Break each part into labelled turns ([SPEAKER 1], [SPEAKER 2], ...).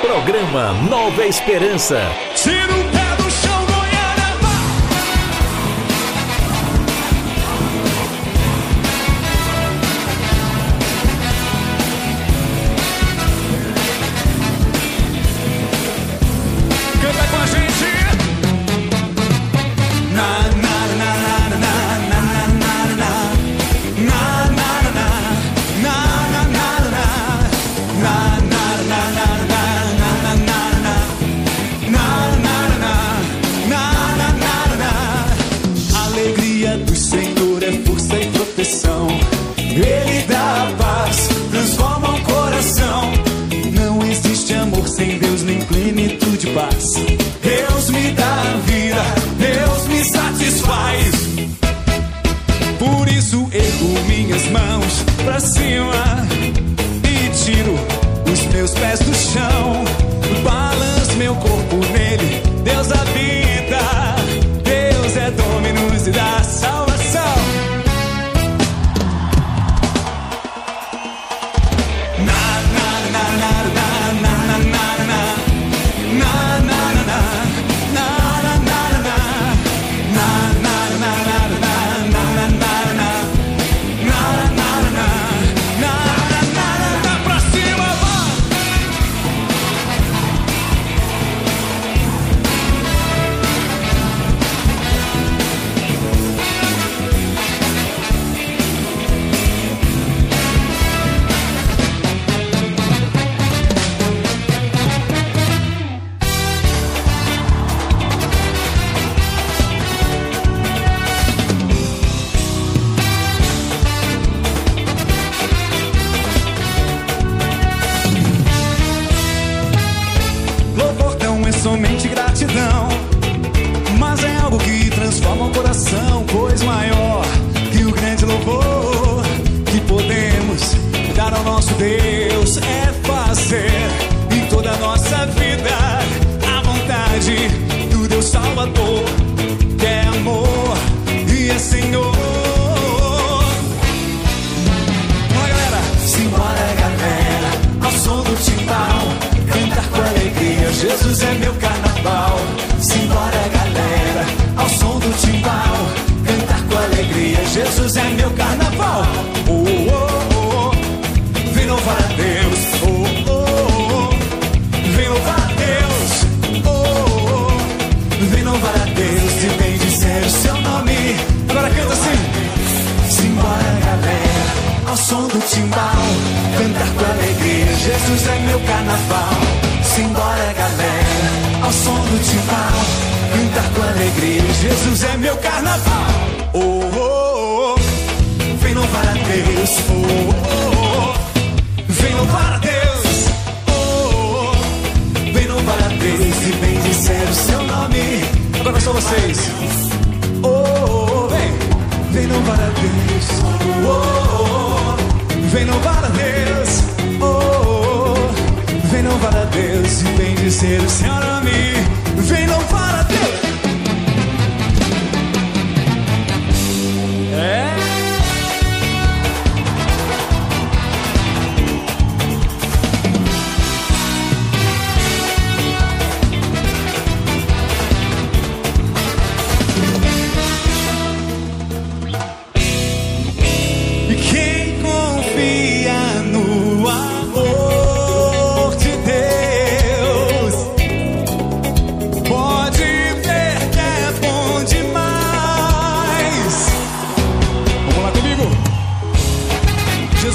[SPEAKER 1] Programa Nova Esperança.
[SPEAKER 2] Tira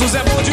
[SPEAKER 2] Jesus é bom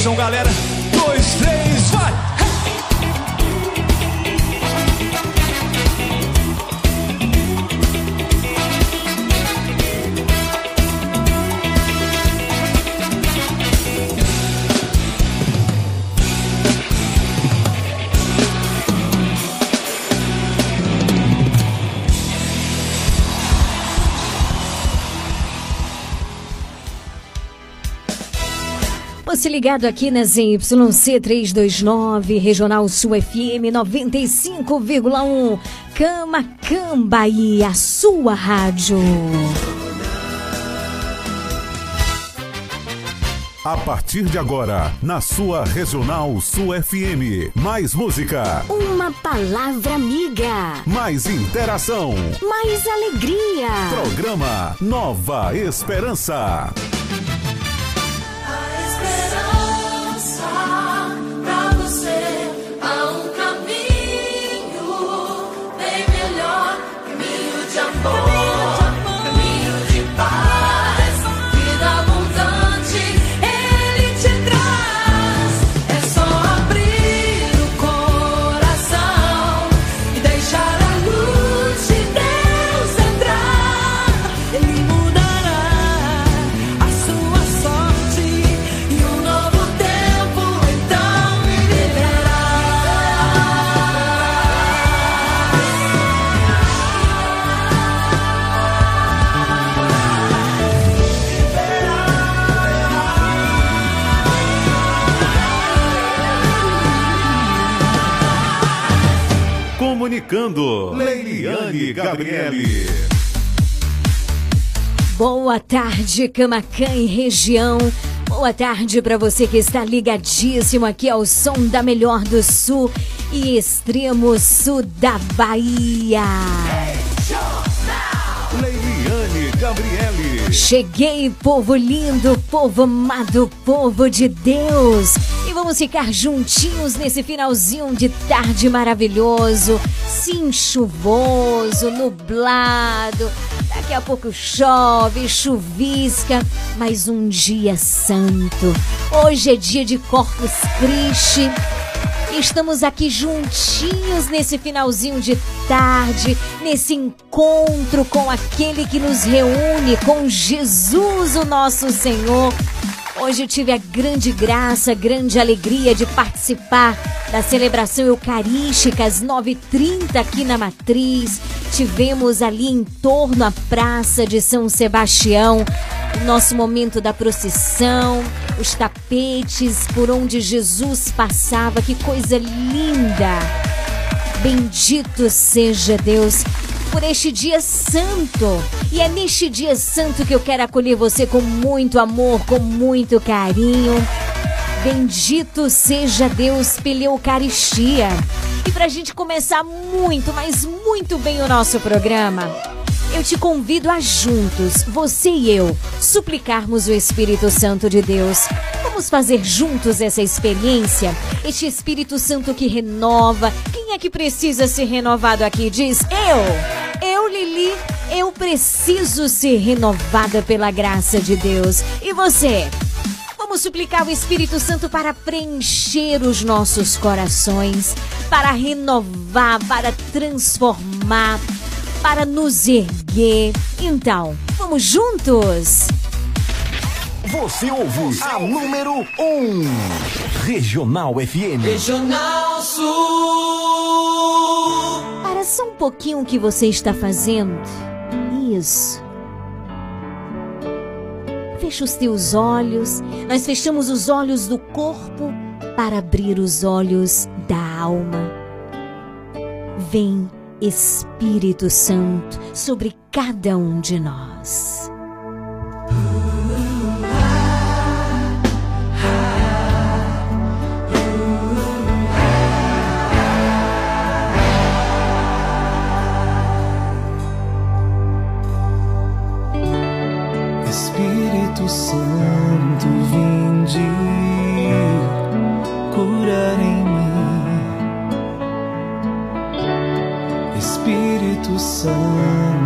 [SPEAKER 2] Então, galera.
[SPEAKER 3] ligado aqui na ZYC 329, Regional Sul FM 95,1. Cama Cambaí, a sua rádio.
[SPEAKER 4] A partir de agora, na sua Regional Sul FM. Mais música.
[SPEAKER 3] Uma palavra amiga.
[SPEAKER 4] Mais interação.
[SPEAKER 3] Mais alegria.
[SPEAKER 4] Programa Nova Esperança. Comunicando, Leiliane Gabriele.
[SPEAKER 3] Boa tarde, Camacã e região. Boa tarde para você que está ligadíssimo aqui ao som da melhor do sul e extremo sul da Bahia.
[SPEAKER 5] Leiliane Gabriele.
[SPEAKER 3] Cheguei, povo lindo, povo amado, povo de Deus. E vamos ficar juntinhos nesse finalzinho de tarde maravilhoso. Sim, chuvoso, nublado. Daqui a pouco chove, chuvisca, mas um dia santo. Hoje é dia de Corpus Christi. Estamos aqui juntinhos nesse finalzinho de tarde, nesse encontro com aquele que nos reúne, com Jesus, o nosso Senhor. Hoje eu tive a grande graça, grande alegria de participar da celebração eucarística às 9h30 aqui na Matriz. Tivemos ali em torno à Praça de São Sebastião o nosso momento da procissão, os tapetes por onde Jesus passava, que coisa linda! Bendito seja Deus por este dia santo. E é neste dia santo que eu quero acolher você com muito amor, com muito carinho. Bendito seja Deus pela Eucaristia. E para a gente começar muito, mas muito bem o nosso programa, eu te convido a juntos, você e eu, suplicarmos o Espírito Santo de Deus. Vamos fazer juntos essa experiência? Este Espírito Santo que renova. Quem é que precisa ser renovado aqui? Diz eu. Eu, Lili, eu preciso ser renovada pela graça de Deus. E você? Vamos suplicar o Espírito Santo para preencher os nossos corações, para renovar, para transformar, para nos erguer. Então, vamos juntos?
[SPEAKER 6] Você ouve a número 1. Um. Regional FM.
[SPEAKER 2] Regional Sul.
[SPEAKER 3] Para só um pouquinho o que você está fazendo. Isso. Fecha os teus olhos. Nós fechamos os olhos do corpo para abrir os olhos da alma. Vem Espírito Santo sobre cada um de nós.
[SPEAKER 2] Espírito Santo, Espírito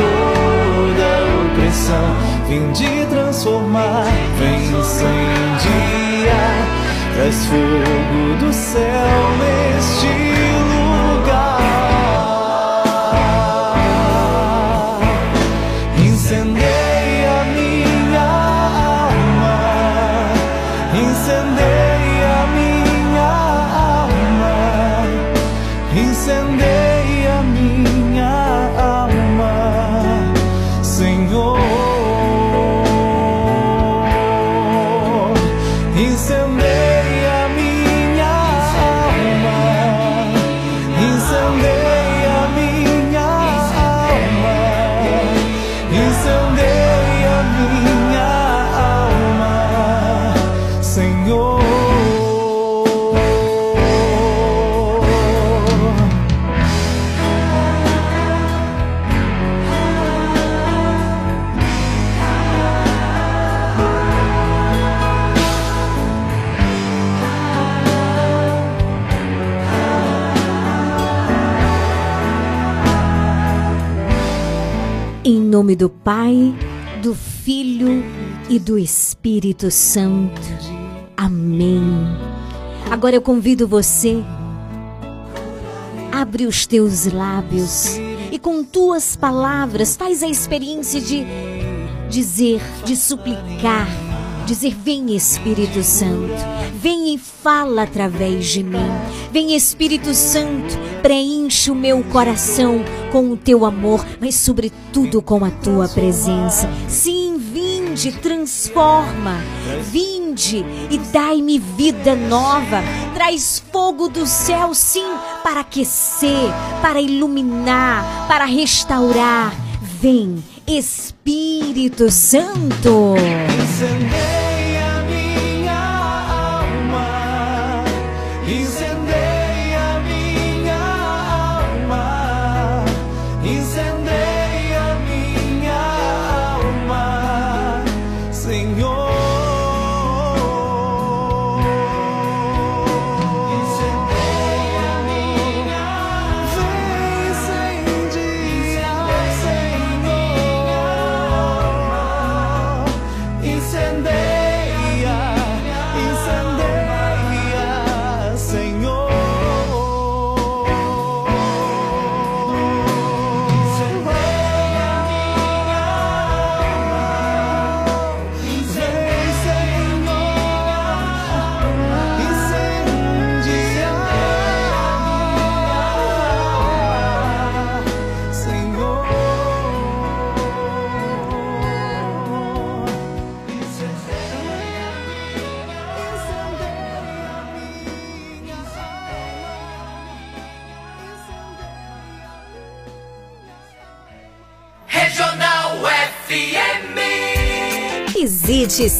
[SPEAKER 2] toda opressão, vinde transformar, vem incendiar, traz fogo do céu neste
[SPEAKER 3] nome do Pai, do Filho e do Espírito Santo. Amém. Agora eu convido você, abre os teus lábios e com tuas palavras faz a experiência de dizer, de suplicar, dizer: Vem Espírito Santo, vem e fala através de mim. Vem Espírito Santo, preenche o meu coração com o teu amor, mas sobretudo com a tua presença. Sim, vinde, transforma, vinde e dai-me vida nova. Traz fogo do céu, sim, para aquecer, para iluminar, para restaurar. Vem, Espírito Santo.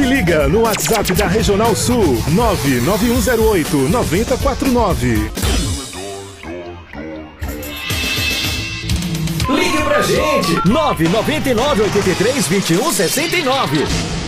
[SPEAKER 7] Se liga no WhatsApp da Regional Sul 99108 9049.
[SPEAKER 8] Ligue pra gente! 999 83 21 69.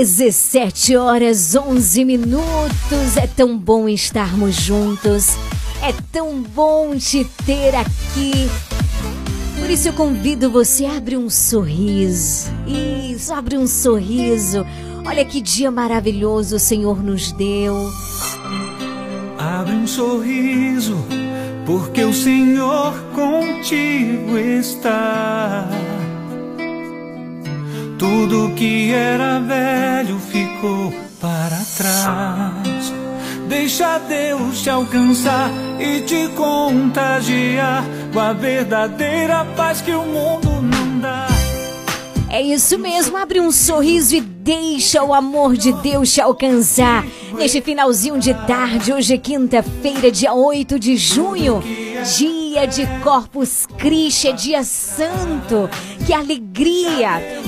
[SPEAKER 3] Dezessete horas, 11 minutos. É tão bom estarmos juntos. É tão bom te ter aqui. Por isso eu convido você a abrir um sorriso. Isso, abre um sorriso. Olha que dia maravilhoso o Senhor nos deu.
[SPEAKER 2] Abre um sorriso, porque o Senhor contigo está. Tudo que era velho ficou para trás. Deixa Deus te alcançar e te contagiar com a verdadeira paz que o mundo não dá.
[SPEAKER 3] É isso mesmo, abre um sorriso e deixa o amor de Deus te alcançar. Neste finalzinho de tarde, hoje é quinta-feira, dia 8 de junho, dia de Corpus Christi, é dia santo. Que alegria,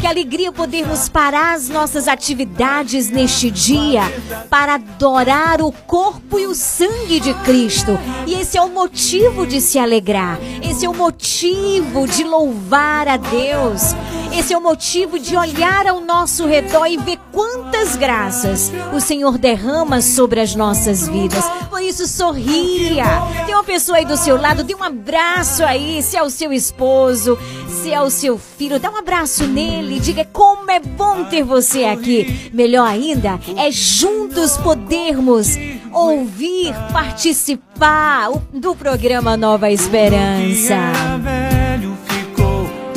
[SPEAKER 3] que alegria podermos parar as nossas atividades neste dia para adorar o corpo e o sangue de Cristo. E esse é o motivo de se alegrar, esse é o motivo de louvar a Deus. Esse é o motivo de olhar ao nosso redor e ver quantas graças o Senhor derrama sobre as nossas vidas. Por isso, sorria. Tem uma pessoa aí do seu lado, dê um abraço aí, se é o seu esposo, se é o seu filho, dá um abraço nele, diga como é bom ter você aqui. Melhor ainda é juntos podermos ouvir, participar do programa Nova Esperança.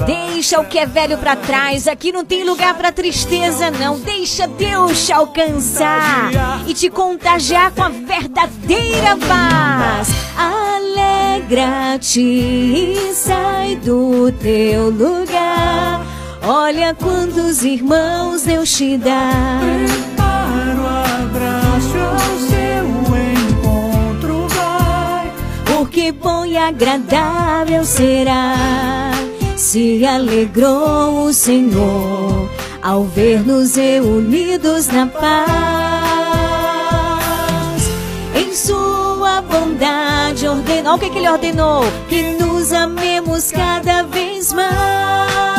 [SPEAKER 3] Deixa o que é velho pra trás. Aqui não tem lugar pra tristeza, não. Deixa Deus te alcançar e te contagiar com a verdadeira paz. Alegra-te e sai do teu lugar. Olha quantos irmãos Deus te dá.
[SPEAKER 2] Para o abraço ao seu encontro vai.
[SPEAKER 3] Porque bom e agradável será
[SPEAKER 9] Se alegrou o Senhor ao ver-nos reunidos na paz. Em sua bondade ordenou. O que, que ele ordenou? Que nos amemos cada vez mais.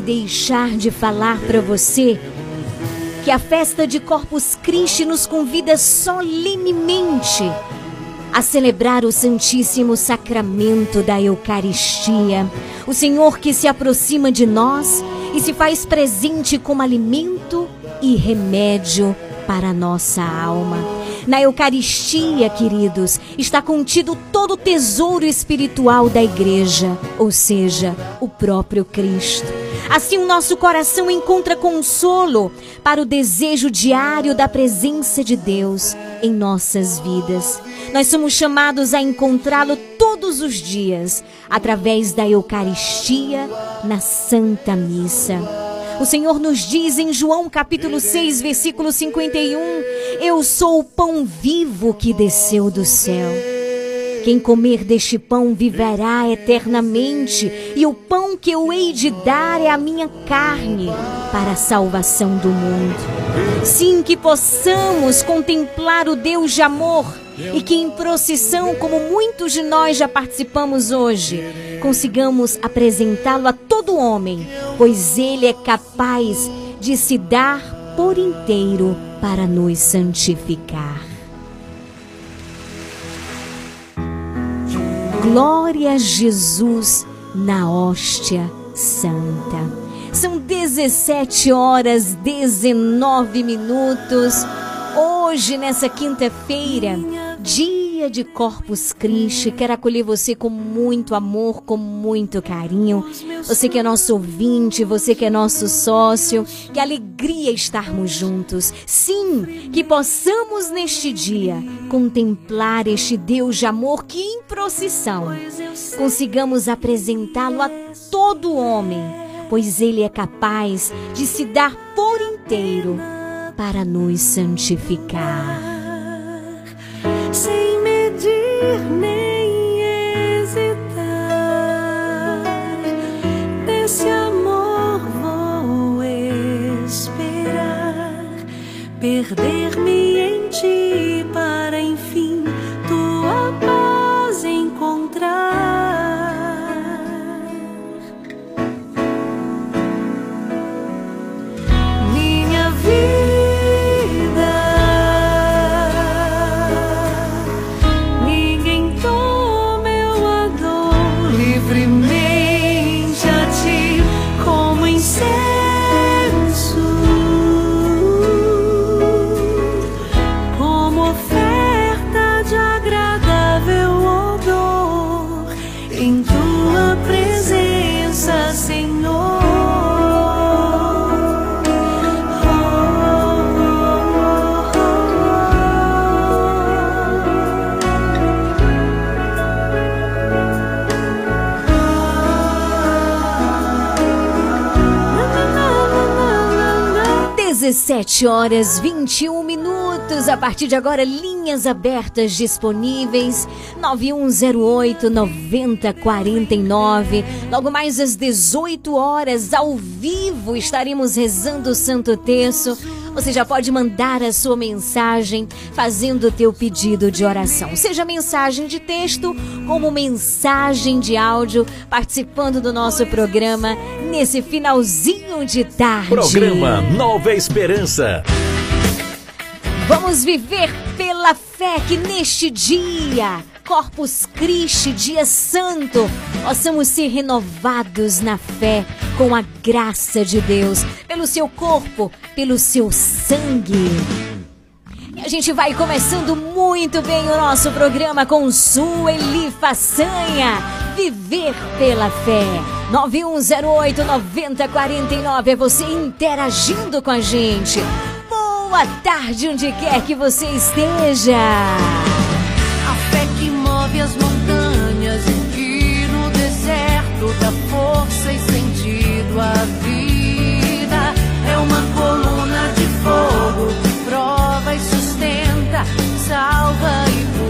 [SPEAKER 3] Deixar de falar para você que a festa de Corpus Christi nos convida solenemente a celebrar o Santíssimo Sacramento da Eucaristia. O Senhor que se aproxima de nós e se faz presente como alimento e remédio para nossa alma. Na Eucaristia, queridos, está contido todo o tesouro espiritual da igreja, ou seja, o próprio Cristo. Assim, o nosso coração encontra consolo para o desejo diário da presença de Deus em nossas vidas. Nós somos chamados a encontrá-lo todos os dias através da Eucaristia na Santa Missa. O Senhor nos diz em João capítulo 6, versículo 51: Eu sou o pão vivo que desceu do céu. Quem comer deste pão viverá eternamente, e o pão que eu hei de dar é a minha carne para a salvação do mundo. Sim, que possamos contemplar o Deus de amor e que em procissão, como muitos de nós já participamos hoje, consigamos apresentá-lo a todo homem, pois ele é capaz de se dar por inteiro para nos santificar. Glória a Jesus na hóstia santa. São 17 horas 19 minutos. Hoje, nessa quinta-feira, dia de Corpus Christi, quero acolher você com muito amor, com muito carinho. Você que é nosso ouvinte, você que é nosso sócio, que alegria estarmos juntos. Sim, que possamos neste dia contemplar este Deus de amor que em procissão consigamos apresentá-lo a todo homem, pois ele é capaz de se dar por inteiro para nos santificar.
[SPEAKER 4] Sem medir nem hesitar, nesse amor vou esperar, perder-me em ti
[SPEAKER 3] 7 horas 21 minutos. A partir de agora, linhas abertas disponíveis. 9108 9049. Logo mais às 18 horas, ao vivo, estaremos rezando o Santo Terço você já pode mandar a sua mensagem fazendo o teu pedido de oração. Seja mensagem de texto como mensagem de áudio, participando do nosso programa nesse finalzinho de tarde.
[SPEAKER 1] Programa Nova Esperança.
[SPEAKER 3] Vamos viver pela fé que neste dia, Corpus Christi, dia santo, possamos ser renovados na fé com a graça de Deus, pelo seu corpo, pelo seu sangue. E a gente vai começando muito bem o nosso programa com Sueli Façanha. Viver pela fé. 9108-9049 é você interagindo com a gente. Boa tarde, onde quer que você esteja.
[SPEAKER 4] Que move as montanhas e que no deserto dá força e sentido à vida. É uma coluna de fogo que prova e sustenta, salva e purifica.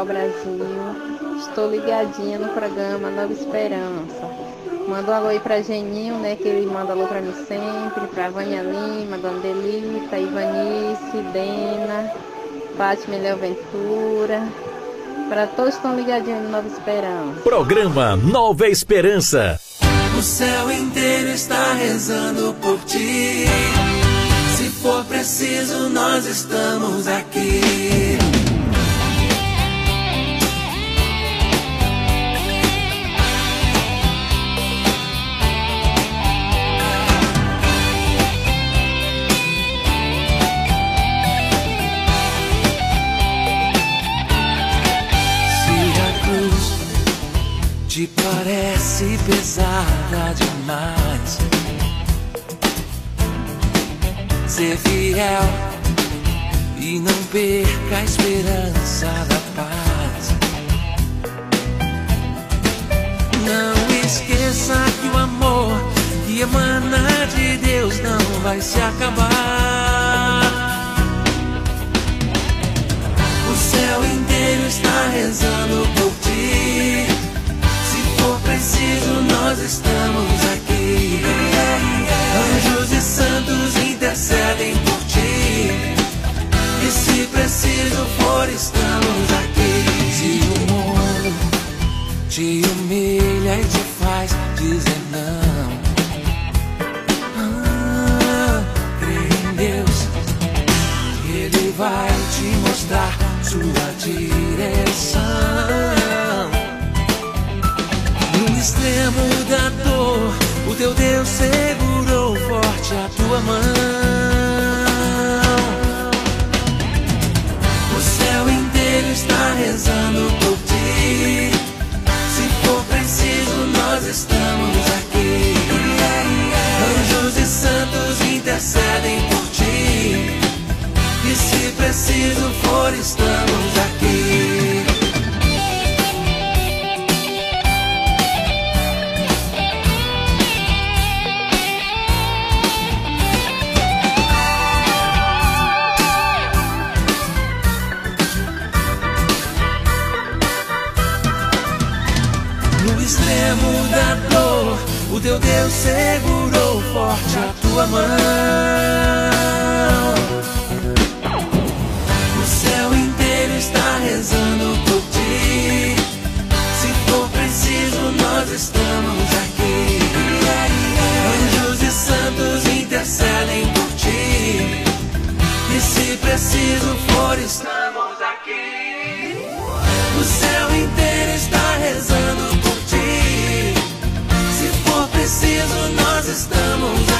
[SPEAKER 10] Pau Brasil. Estou ligadinha no programa Nova Esperança. Manda um alô aí pra Geninho, né? Que ele manda alô pra mim sempre, pra Vânia Lima, Dona Delita, Ivanice, Dena, Fátima Léo Ventura. Para todos que estão ligadinhos no Nova Esperança.
[SPEAKER 1] Programa Nova Esperança.
[SPEAKER 11] O céu inteiro está rezando por ti. Se for preciso, nós estamos aqui. Parece pesada demais. Ser fiel e não perca a esperança da paz. Não esqueça que o amor que emana de Deus não vai se acabar. O céu inteiro está rezando por ti. For preciso, nós estamos aqui. Anjos e santos intercedem por ti. E se preciso for, estamos aqui. Se o mundo te humilha e te faz dizer não. Ah, crê em Deus. Ele vai te mostrar sua direção. Extremo da dor, o teu Deus segurou forte a tua mão. O céu inteiro está rezando por ti. Se for preciso, nós estamos aqui. Anjos e santos intercedem por ti. E se preciso for, estamos aqui. Deus segurou forte a tua mão. O céu inteiro está rezando por ti. Se for preciso, nós estamos aqui. Anjos e santos intercedem por ti. E se preciso for, estamos estamos aqui.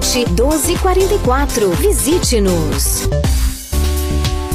[SPEAKER 3] 1244. Visite-nos.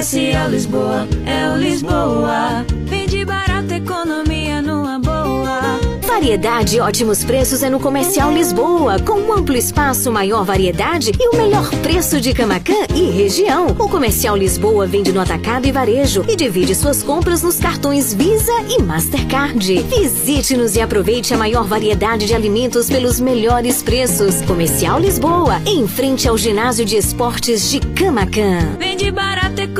[SPEAKER 4] Comercial Lisboa, é o Lisboa. Vende barato, economia numa boa.
[SPEAKER 12] Variedade e ótimos preços é no Comercial Lisboa, com um amplo espaço, maior variedade e o melhor preço de Camacan e região. O Comercial Lisboa vende no atacado e varejo e divide suas compras nos cartões Visa e Mastercard. Visite-nos e aproveite a maior variedade de alimentos pelos melhores preços. Comercial Lisboa, em frente ao ginásio de esportes de Camacan.
[SPEAKER 4] Vende barato, economia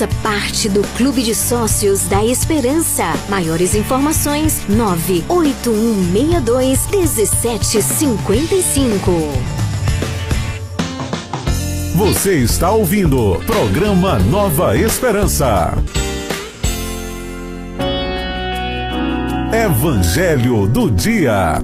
[SPEAKER 12] Faça parte do Clube de Sócios da Esperança. Maiores informações: 98162 1755.
[SPEAKER 5] Você está ouvindo programa Nova Esperança. Evangelho do Dia.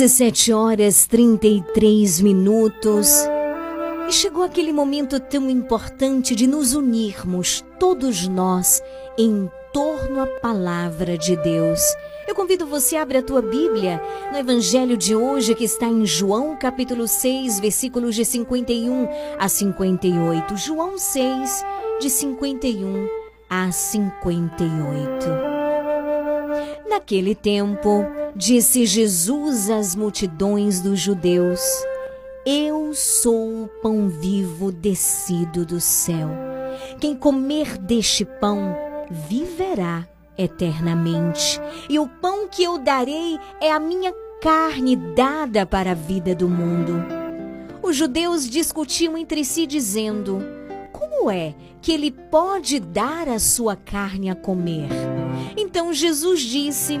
[SPEAKER 3] Dezessete horas 33 minutos. E chegou aquele momento tão importante de nos unirmos, todos nós, em torno à palavra de Deus. Eu convido você a abrir a tua Bíblia no Evangelho de hoje, que está em João capítulo 6, versículos de 51 a 58. João 6, de 51 a 58. Naquele tempo, disse Jesus às multidões dos judeus: Eu sou o pão vivo descido do céu. Quem comer deste pão viverá eternamente. E o pão que eu darei é a minha carne dada para a vida do mundo. Os judeus discutiam entre si, dizendo: Como é que ele pode dar a sua carne a comer? Então Jesus disse: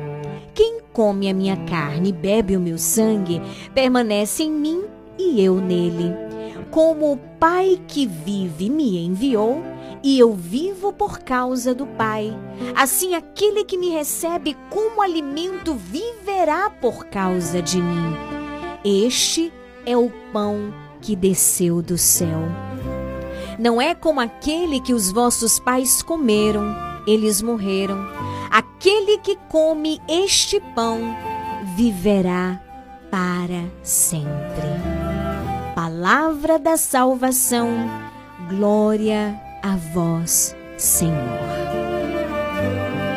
[SPEAKER 3] Quem come a minha carne e bebe o meu sangue permanece em mim e eu nele. Como o Pai que vive me enviou, e eu vivo por causa do Pai. Assim, aquele que me recebe como alimento viverá por causa de mim. Este é o pão que desceu do céu. Não é como aquele que os vossos pais comeram, eles morreram. Aquele que come este pão viverá para sempre. Palavra da salvação, glória a vós, Senhor.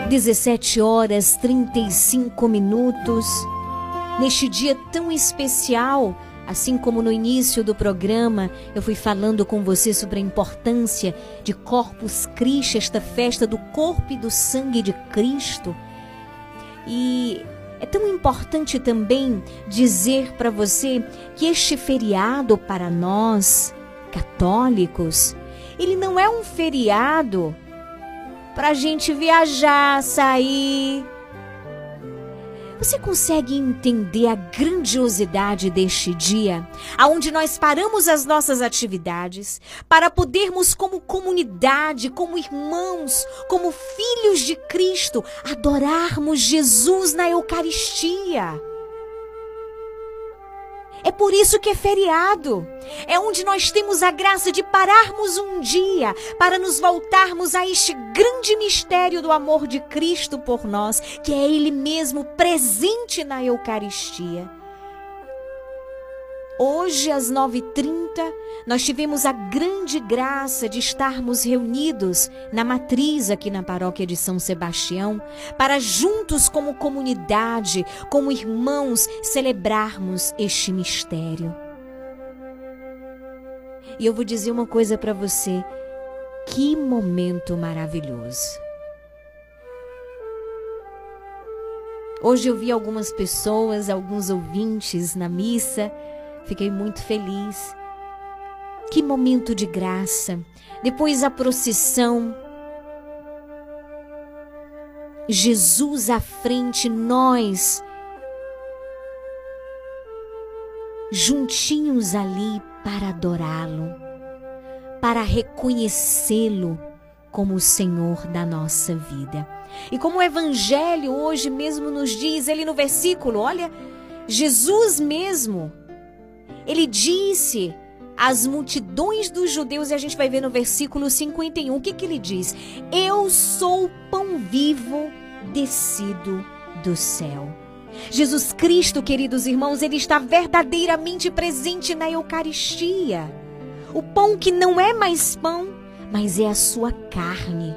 [SPEAKER 3] 17 horas 35 minutos. Neste dia tão especial, assim como no início do programa, eu fui falando com você sobre a importância de Corpus Christi, esta festa do corpo e do sangue de Cristo. E é tão importante também dizer para você que este feriado para nós, católicos, ele não é um feriado para a gente viajar, sair. Você consegue entender a grandiosidade deste dia, aonde nós paramos as nossas atividades para podermos, como comunidade, como irmãos, como filhos de Cristo, adorarmos Jesus na Eucaristia? É por isso que é feriado. É onde nós temos a graça de pararmos um dia para nos voltarmos a este grande mistério do amor de Cristo por nós, que é Ele mesmo presente na Eucaristia. Hoje, às 9h30, nós tivemos a grande graça de estarmos reunidos na matriz aqui na paróquia de São Sebastião, para juntos, como comunidade, como irmãos, celebrarmos este mistério. E eu vou dizer uma coisa para você: que momento maravilhoso! Hoje eu vi algumas pessoas, alguns ouvintes na missa Fiquei muito feliz. Que momento de graça. Depois a procissão. Jesus à frente, nós juntinhos ali para adorá-lo, para reconhecê-lo como o Senhor da nossa vida. E como o Evangelho hoje mesmo nos diz, ele no versículo, olha, Jesus mesmo ele disse às multidões dos judeus, e a gente vai ver no versículo 51, o que, que ele diz? Eu sou o pão vivo descido do céu. Jesus Cristo, queridos irmãos, ele está verdadeiramente presente na Eucaristia. O pão que não é mais pão, mas é a sua carne.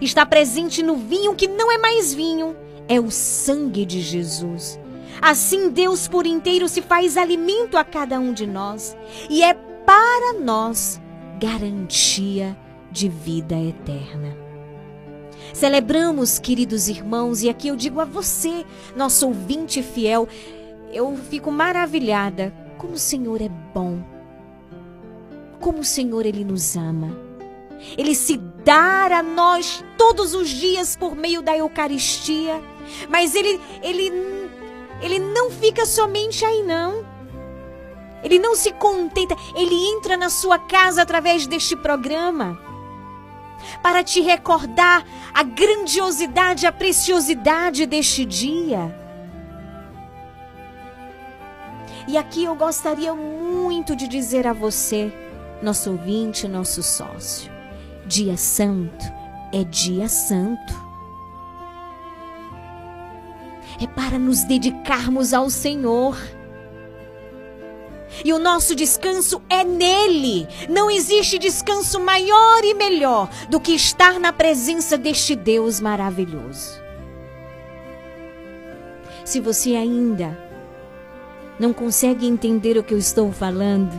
[SPEAKER 3] Está presente no vinho que não é mais vinho, é o sangue de Jesus. Assim, Deus por inteiro se faz alimento a cada um de nós e é para nós garantia de vida eterna. Celebramos, queridos irmãos, e aqui eu digo a você, nosso ouvinte fiel, eu fico maravilhada como o Senhor é bom, como o Senhor ele nos ama. Ele se dá a nós todos os dias por meio da Eucaristia, mas ele ele ele não fica somente aí, não. Ele não se contenta, ele entra na sua casa através deste programa para te recordar a grandiosidade, a preciosidade deste dia. E aqui eu gostaria muito de dizer a você, nosso ouvinte, nosso sócio: Dia Santo é Dia Santo é para nos dedicarmos ao Senhor. E o nosso descanso é nele. Não existe descanso maior e melhor do que estar na presença deste Deus maravilhoso. Se você ainda não consegue entender o que eu estou falando,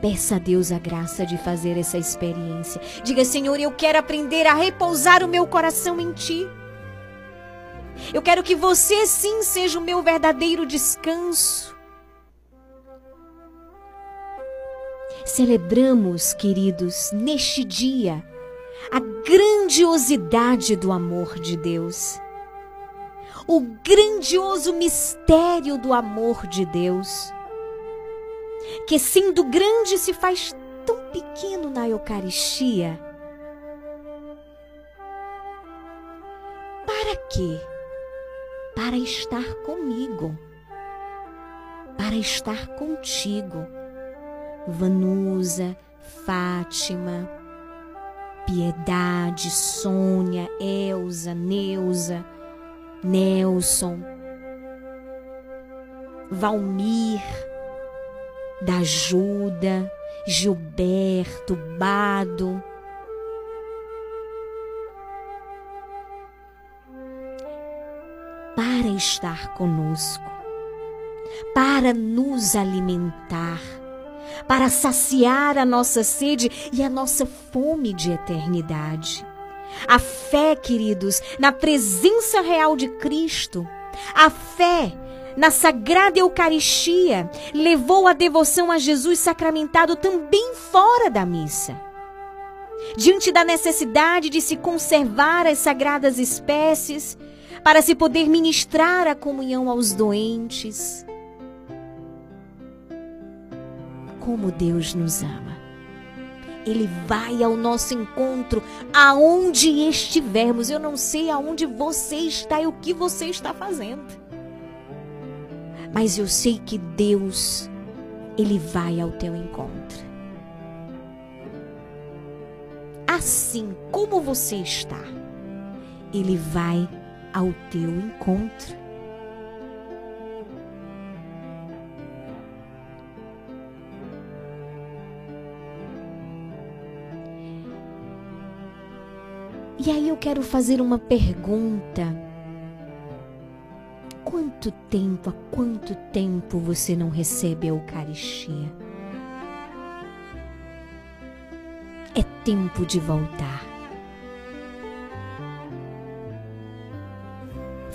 [SPEAKER 3] peça a Deus a graça de fazer essa experiência. Diga, Senhor, eu quero aprender a repousar o meu coração em Ti. Eu quero que você sim seja o meu verdadeiro descanso. Celebramos, queridos, neste dia, a grandiosidade do amor de Deus. O grandioso mistério do amor de Deus, que sendo grande se faz tão pequeno na Eucaristia. Para quê? Para estar comigo, para estar contigo. Vanusa, Fátima, Piedade, Sônia, Elza, Neuza, Nelson, Valmir, da Ajuda, Gilberto, Bado, para estar conosco, para nos alimentar, para saciar a nossa sede e a nossa fome de eternidade. A fé, queridos, na presença real de Cristo, a fé na Sagrada Eucaristia, levou a devoção a Jesus sacramentado também fora da missa. Diante da necessidade de se conservar as sagradas espécies, para se poder ministrar a comunhão aos doentes. Como Deus nos ama. Ele vai ao nosso encontro aonde estivermos. Eu não sei aonde você está e o que você está fazendo mas eu sei que Deus, Ele vai ao teu encontro. Assim como você está, Ele vai ao teu encontro. E aí eu quero fazer uma pergunta quanto tempo, há quanto tempo você não recebe a Eucaristia? É tempo de voltar.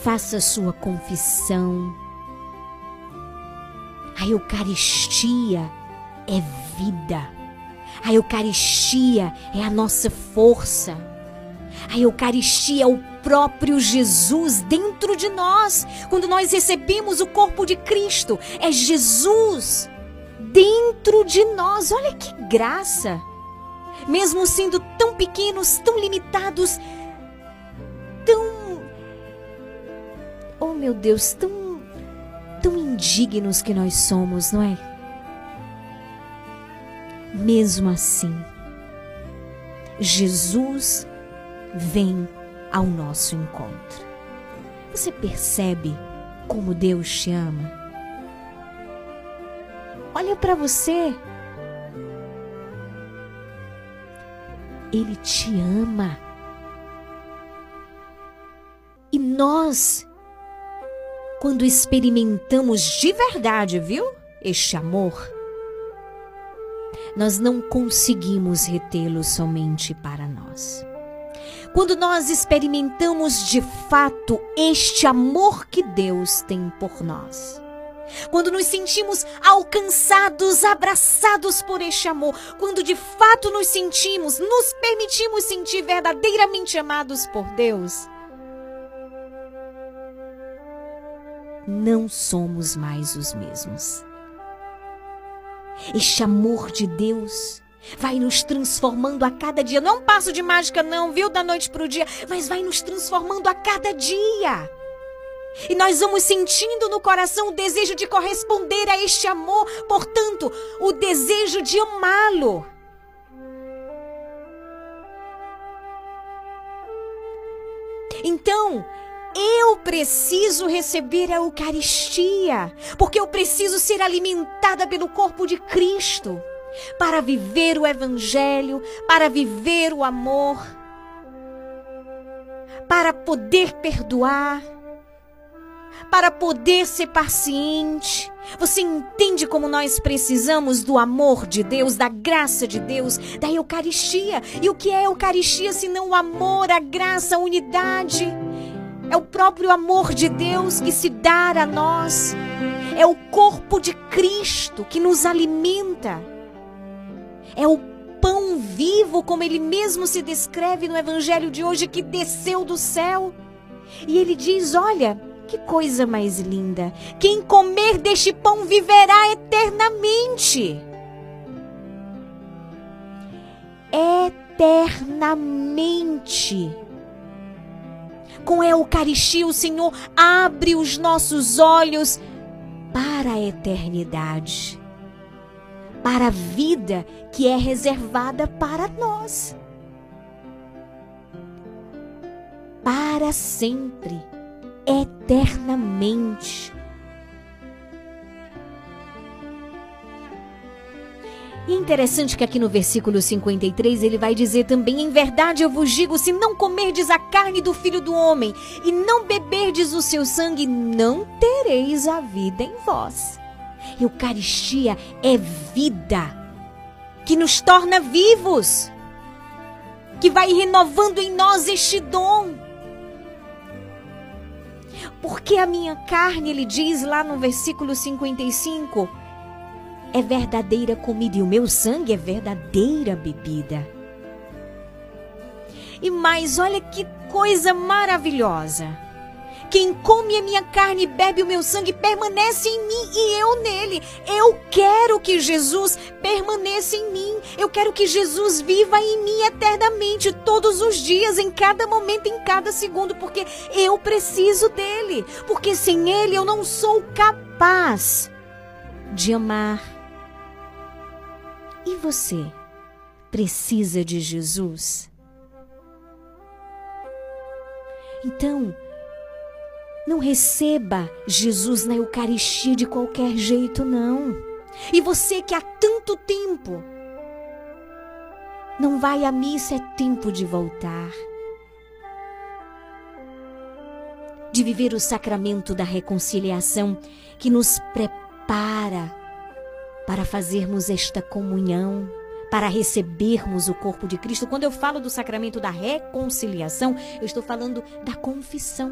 [SPEAKER 3] Faça sua confissão. A Eucaristia é vida. A Eucaristia é a nossa força. A Eucaristia é o próprio Jesus dentro de nós. Quando nós recebemos o corpo de Cristo, é Jesus dentro de nós. Olha que graça! Mesmo sendo tão pequenos, tão limitados, tão. Oh meu Deus, tão. tão indignos que nós somos, não é? Mesmo assim, Jesus vem ao nosso encontro. Você percebe como Deus te ama? Olha para você. Ele te ama. E nós, quando experimentamos de verdade, viu? Este amor, nós não conseguimos retê-lo somente para nós. Quando nós experimentamos de fato este amor que Deus tem por nós. Quando nos sentimos alcançados, abraçados por este amor, quando de fato nos sentimos, nos permitimos sentir verdadeiramente amados por Deus, não somos mais os mesmos. Este amor de Deus vai nos transformando a cada dia. Não é um passo de mágica, não, viu? Da noite para o dia, mas vai nos transformando a cada dia. E nós vamos sentindo no coração o desejo de corresponder a este amor, portanto, o desejo de amá-lo. Então, eu preciso receber a Eucaristia, porque eu preciso ser alimentada pelo corpo de Cristo para viver o Evangelho, para viver o amor, para poder perdoar, para poder ser paciente. Você entende como nós precisamos do amor de Deus, da graça de Deus, da Eucaristia? E o que é Eucaristia senão o amor, a graça, a unidade? É o próprio amor de Deus que se dá a nós. É o corpo de Cristo que nos alimenta. É o pão vivo, como ele mesmo se descreve no evangelho de hoje, que desceu do céu. E ele diz: Olha, que coisa mais linda! Quem comer deste pão viverá eternamente. Eternamente. Com a Eucaristia, o Senhor abre os nossos olhos para a eternidade para a vida que é reservada para nós. Para sempre, eternamente. E interessante que aqui no versículo 53 ele vai dizer também: Em verdade eu vos digo, se não comerdes a carne do filho do homem e não beberdes o seu sangue, não tereis a vida em vós. Eucaristia é vida que nos torna vivos, que vai renovando em nós este dom. Porque a minha carne, ele diz lá no versículo 55, é verdadeira comida e o meu sangue é verdadeira bebida. E mais, olha que coisa maravilhosa. Quem come a minha carne e bebe o meu sangue permanece em mim e eu nele. Eu quero que Jesus permaneça em mim. Eu quero que Jesus viva em mim eternamente, todos os dias, em cada momento, em cada segundo, porque eu preciso dele. Porque sem ele eu não sou capaz de amar. E você precisa de Jesus? Então, não receba Jesus na Eucaristia de qualquer jeito, não. E você que há tanto tempo não vai à missa, é tempo de voltar. De viver o sacramento da reconciliação que nos prepara para fazermos esta comunhão, para recebermos o corpo de Cristo. Quando eu falo do sacramento da reconciliação, eu estou falando da confissão.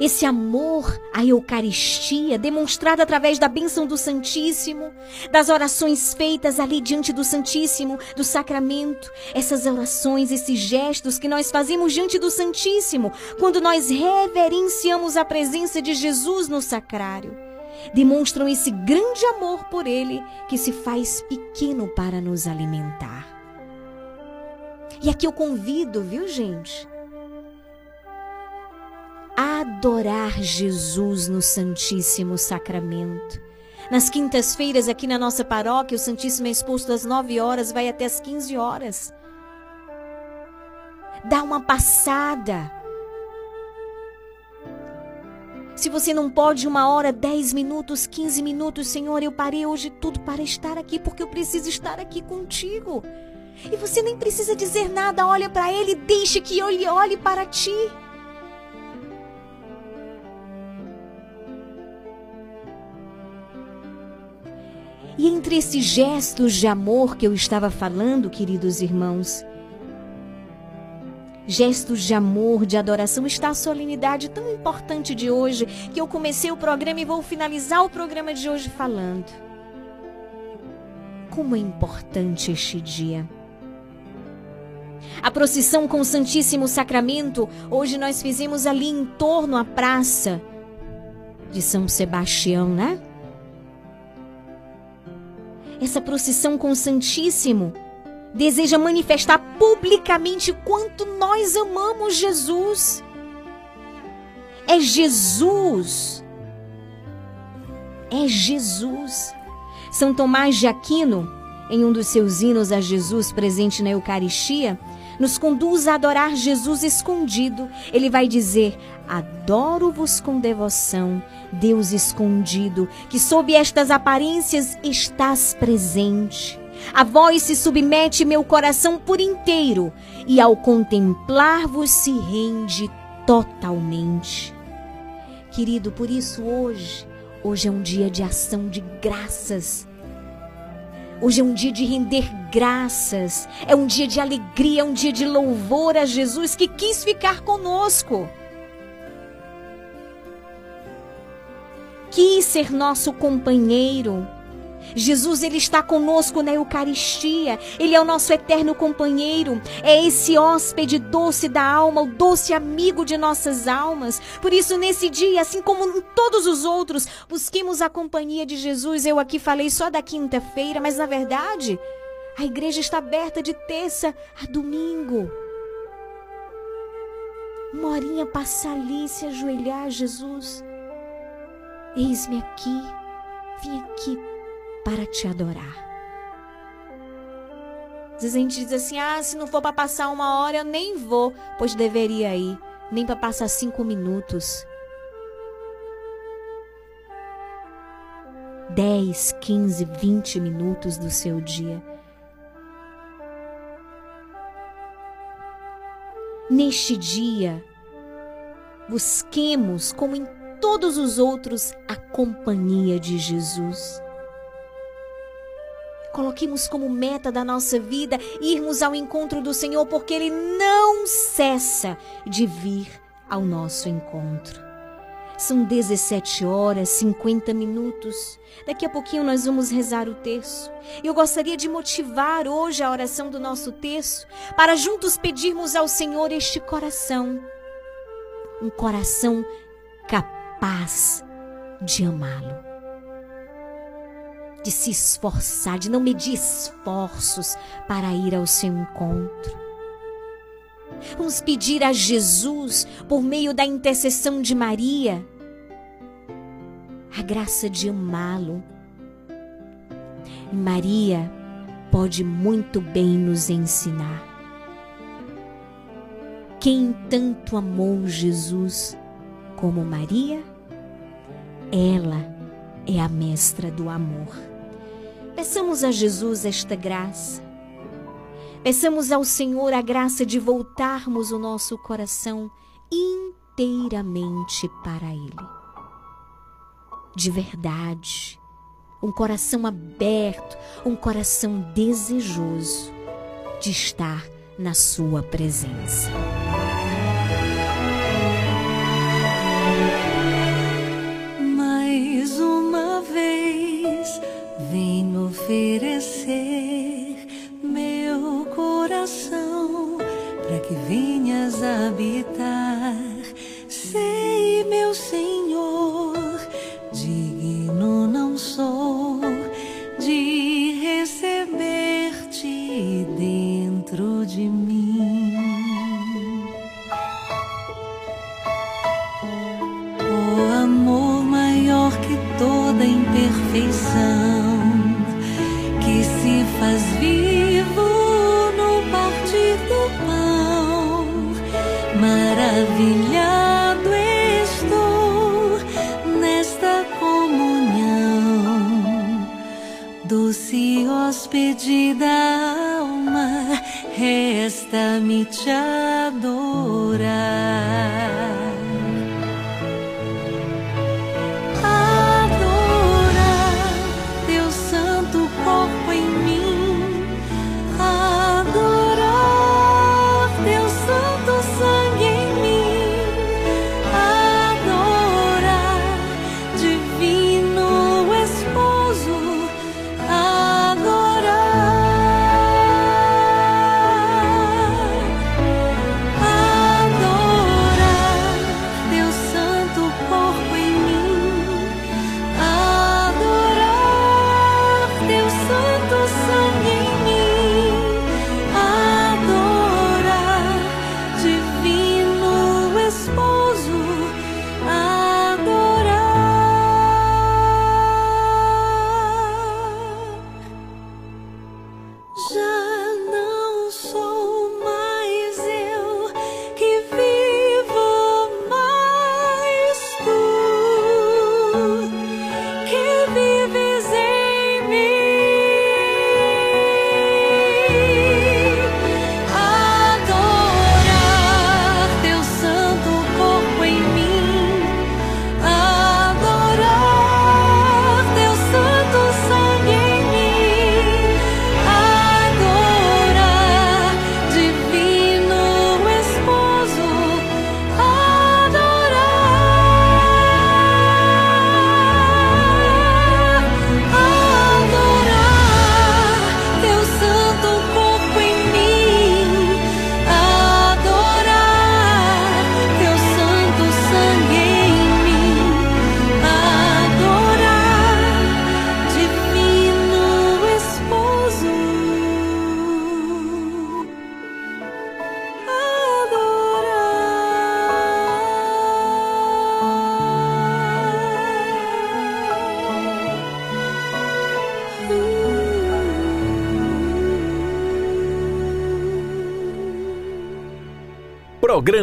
[SPEAKER 3] Esse amor à Eucaristia, demonstrado através da bênção do Santíssimo, das orações feitas ali diante do Santíssimo, do sacramento, essas orações, esses gestos que nós fazemos diante do Santíssimo, quando nós reverenciamos a presença de Jesus no sacrário, demonstram esse grande amor por Ele que se faz pequeno para nos alimentar. E aqui eu convido, viu, gente? adorar Jesus no Santíssimo Sacramento. Nas quintas-feiras, aqui na nossa paróquia, o Santíssimo é exposto às 9 horas, vai até às 15 horas. Dá uma passada. Se você não pode uma hora, 10 minutos, 15 minutos, Senhor, eu parei hoje tudo para estar aqui, porque eu preciso estar aqui contigo. E você nem precisa dizer nada, olha para Ele, deixe que Ele olhe para ti. E entre esses gestos de amor que eu estava falando, queridos irmãos, gestos de amor, de adoração, está a solenidade tão importante de hoje que eu comecei o programa e vou finalizar o programa de hoje falando. Como é importante este dia. A procissão com o Santíssimo Sacramento, hoje nós fizemos ali em torno à praça de São Sebastião, né? essa procissão com o Santíssimo deseja manifestar publicamente quanto nós amamos Jesus. É Jesus. É Jesus. São Tomás de Aquino, em um dos seus hinos a Jesus presente na Eucaristia, nos conduz a adorar Jesus escondido. Ele vai dizer: Adoro-vos com devoção, Deus escondido, que sob estas aparências estás presente. A vós se submete meu coração por inteiro, e ao contemplar-vos se rende totalmente. Querido, por isso hoje, hoje é um dia de ação de graças Hoje é um dia de render graças, é um dia de alegria, é um dia de louvor a Jesus que quis ficar conosco. Quis ser nosso companheiro Jesus ele está conosco na Eucaristia. Ele é o nosso eterno companheiro. É esse hóspede doce da alma, o doce amigo de nossas almas. Por isso nesse dia, assim como em todos os outros, busquemos a companhia de Jesus. Eu aqui falei só da quinta-feira, mas na verdade, a igreja está aberta de terça a domingo. Uma passar ali, se ajoelhar, Jesus. Eis-me aqui, vim aqui para te adorar. Às vezes a gente diz assim: ah, se não for para passar uma hora, eu nem vou, pois deveria ir, nem para passar cinco minutos. 10, 15, 20 minutos do seu dia. Neste dia, busquemos, como em todos os outros, a companhia de Jesus. Coloquemos como meta da nossa vida irmos ao encontro do Senhor, porque Ele não cessa de vir ao nosso encontro. São 17 horas 50 minutos. Daqui a pouquinho nós vamos rezar o terço. Eu gostaria de motivar hoje a oração do nosso terço para juntos pedirmos ao Senhor este coração. Um coração capaz de amá-lo. De se esforçar, de não medir esforços para ir ao seu encontro. Vamos pedir a Jesus, por meio da intercessão de Maria, a graça de amá-lo. Maria pode muito bem nos ensinar. Quem tanto amou Jesus como Maria, ela é a mestra do amor. Peçamos a Jesus esta graça. Peçamos ao Senhor a graça de voltarmos o nosso coração inteiramente para Ele de verdade, um coração aberto, um coração desejoso de estar na Sua presença.
[SPEAKER 4] Mais uma vez venho oferecer meu coração para que venhas habitar. Sei, meu Senhor digno não sou de receber-te dentro de mim. O amor maior que toda imperfeição se faz vivo no partir do pão, maravilhado estou nesta comunhão, doce hóspede da alma, resta-me te adorar.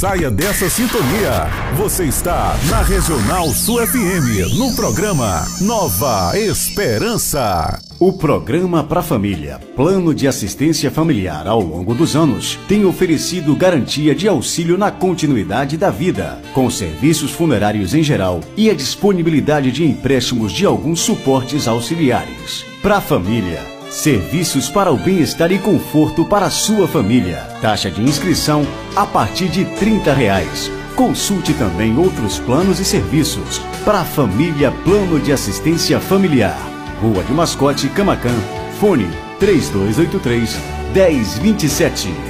[SPEAKER 5] Saia dessa sintonia. Você está na Regional Sul FM, no programa Nova Esperança.
[SPEAKER 13] O programa para família, Plano de Assistência Familiar ao longo dos anos, tem oferecido garantia de auxílio na continuidade da vida, com serviços funerários em geral e a disponibilidade de empréstimos de alguns suportes auxiliares. Para família, Serviços para o bem-estar e conforto para a sua família. Taxa de inscrição a partir de 30 reais. Consulte também outros planos e serviços para a família Plano de Assistência Familiar. Rua de Mascote, Camacan. Fone 3283 1027.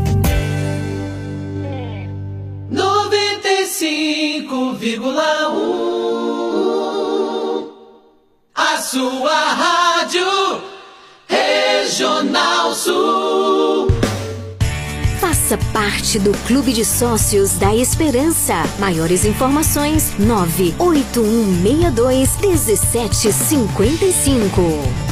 [SPEAKER 14] 95,1 A sua rádio Regional Sul.
[SPEAKER 3] Faça parte do Clube de Sócios da Esperança. Maiores informações: 98162 1755.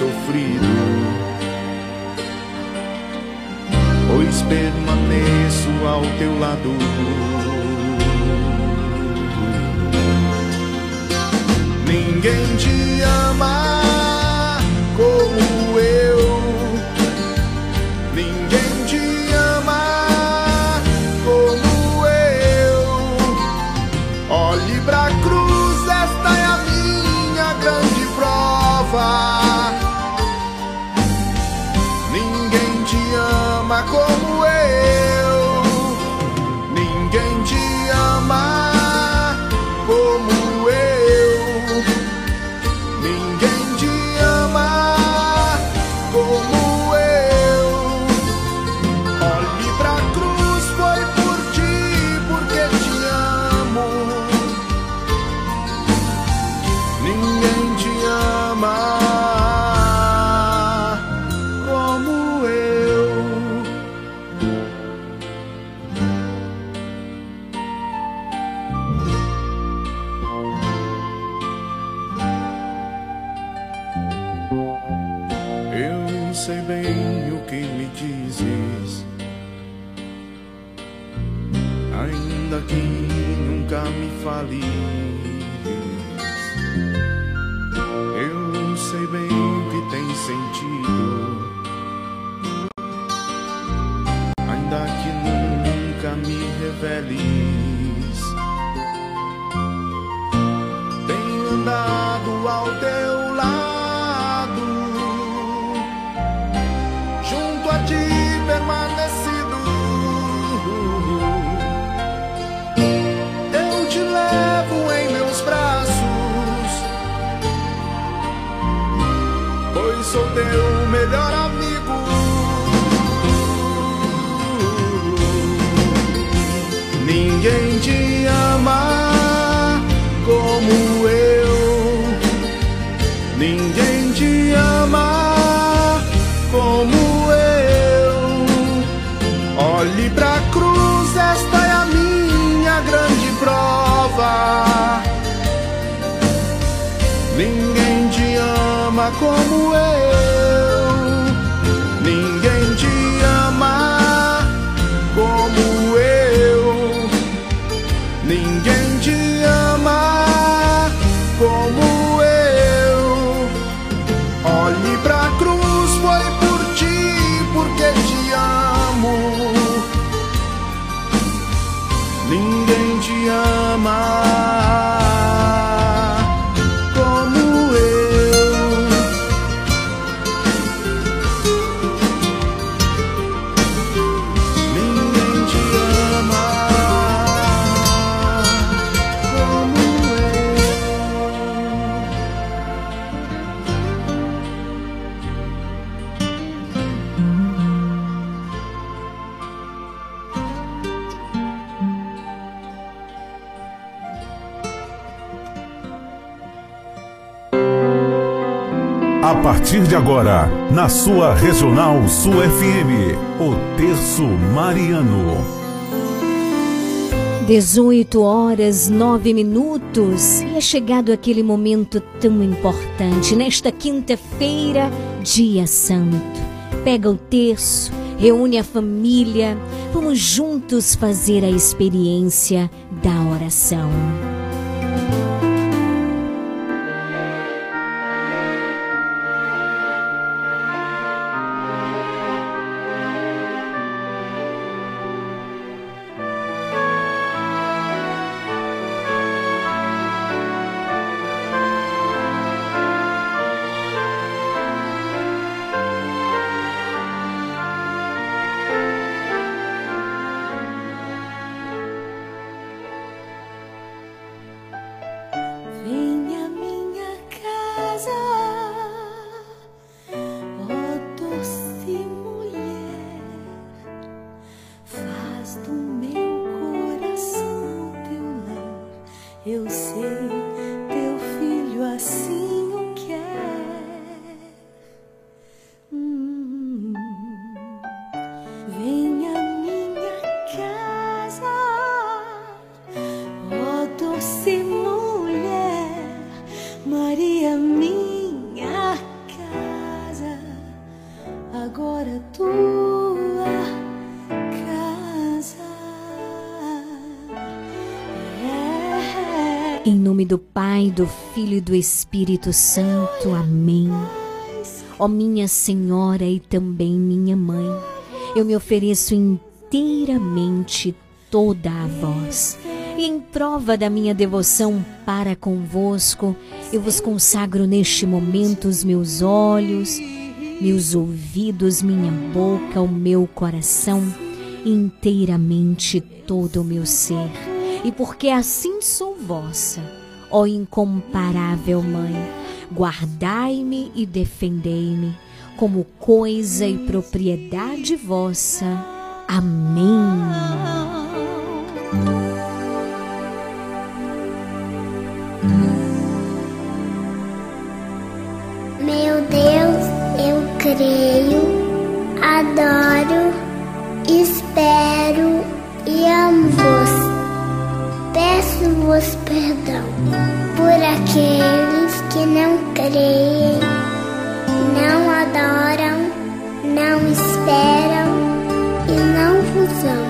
[SPEAKER 9] sofrido. Pois permaneço ao teu lado. Ninguém te ama. como eu.
[SPEAKER 5] partir de agora, na sua Regional Sul FM, o Terço Mariano.
[SPEAKER 4] 18 horas 9 minutos e é chegado aquele momento tão importante nesta quinta-feira, Dia Santo. Pega o terço, reúne a família, vamos juntos fazer a experiência da oração.
[SPEAKER 15] Do Filho
[SPEAKER 3] e do Espírito Santo. Amém. Ó minha Senhora e também minha Mãe, eu me ofereço inteiramente toda a vós. E em prova da minha devoção para convosco, eu vos consagro neste momento os meus olhos, meus ouvidos, minha boca, o meu coração, inteiramente todo o meu ser. E porque assim sou vossa, ó incomparável Mãe, guardai-me e defendei-me como coisa e propriedade vossa. Amém.
[SPEAKER 16] Meu Deus, eu creio, adoro, espero e amo-vos. Peço-vos perdão por aqueles que não creem, não adoram, não esperam e não vos amam.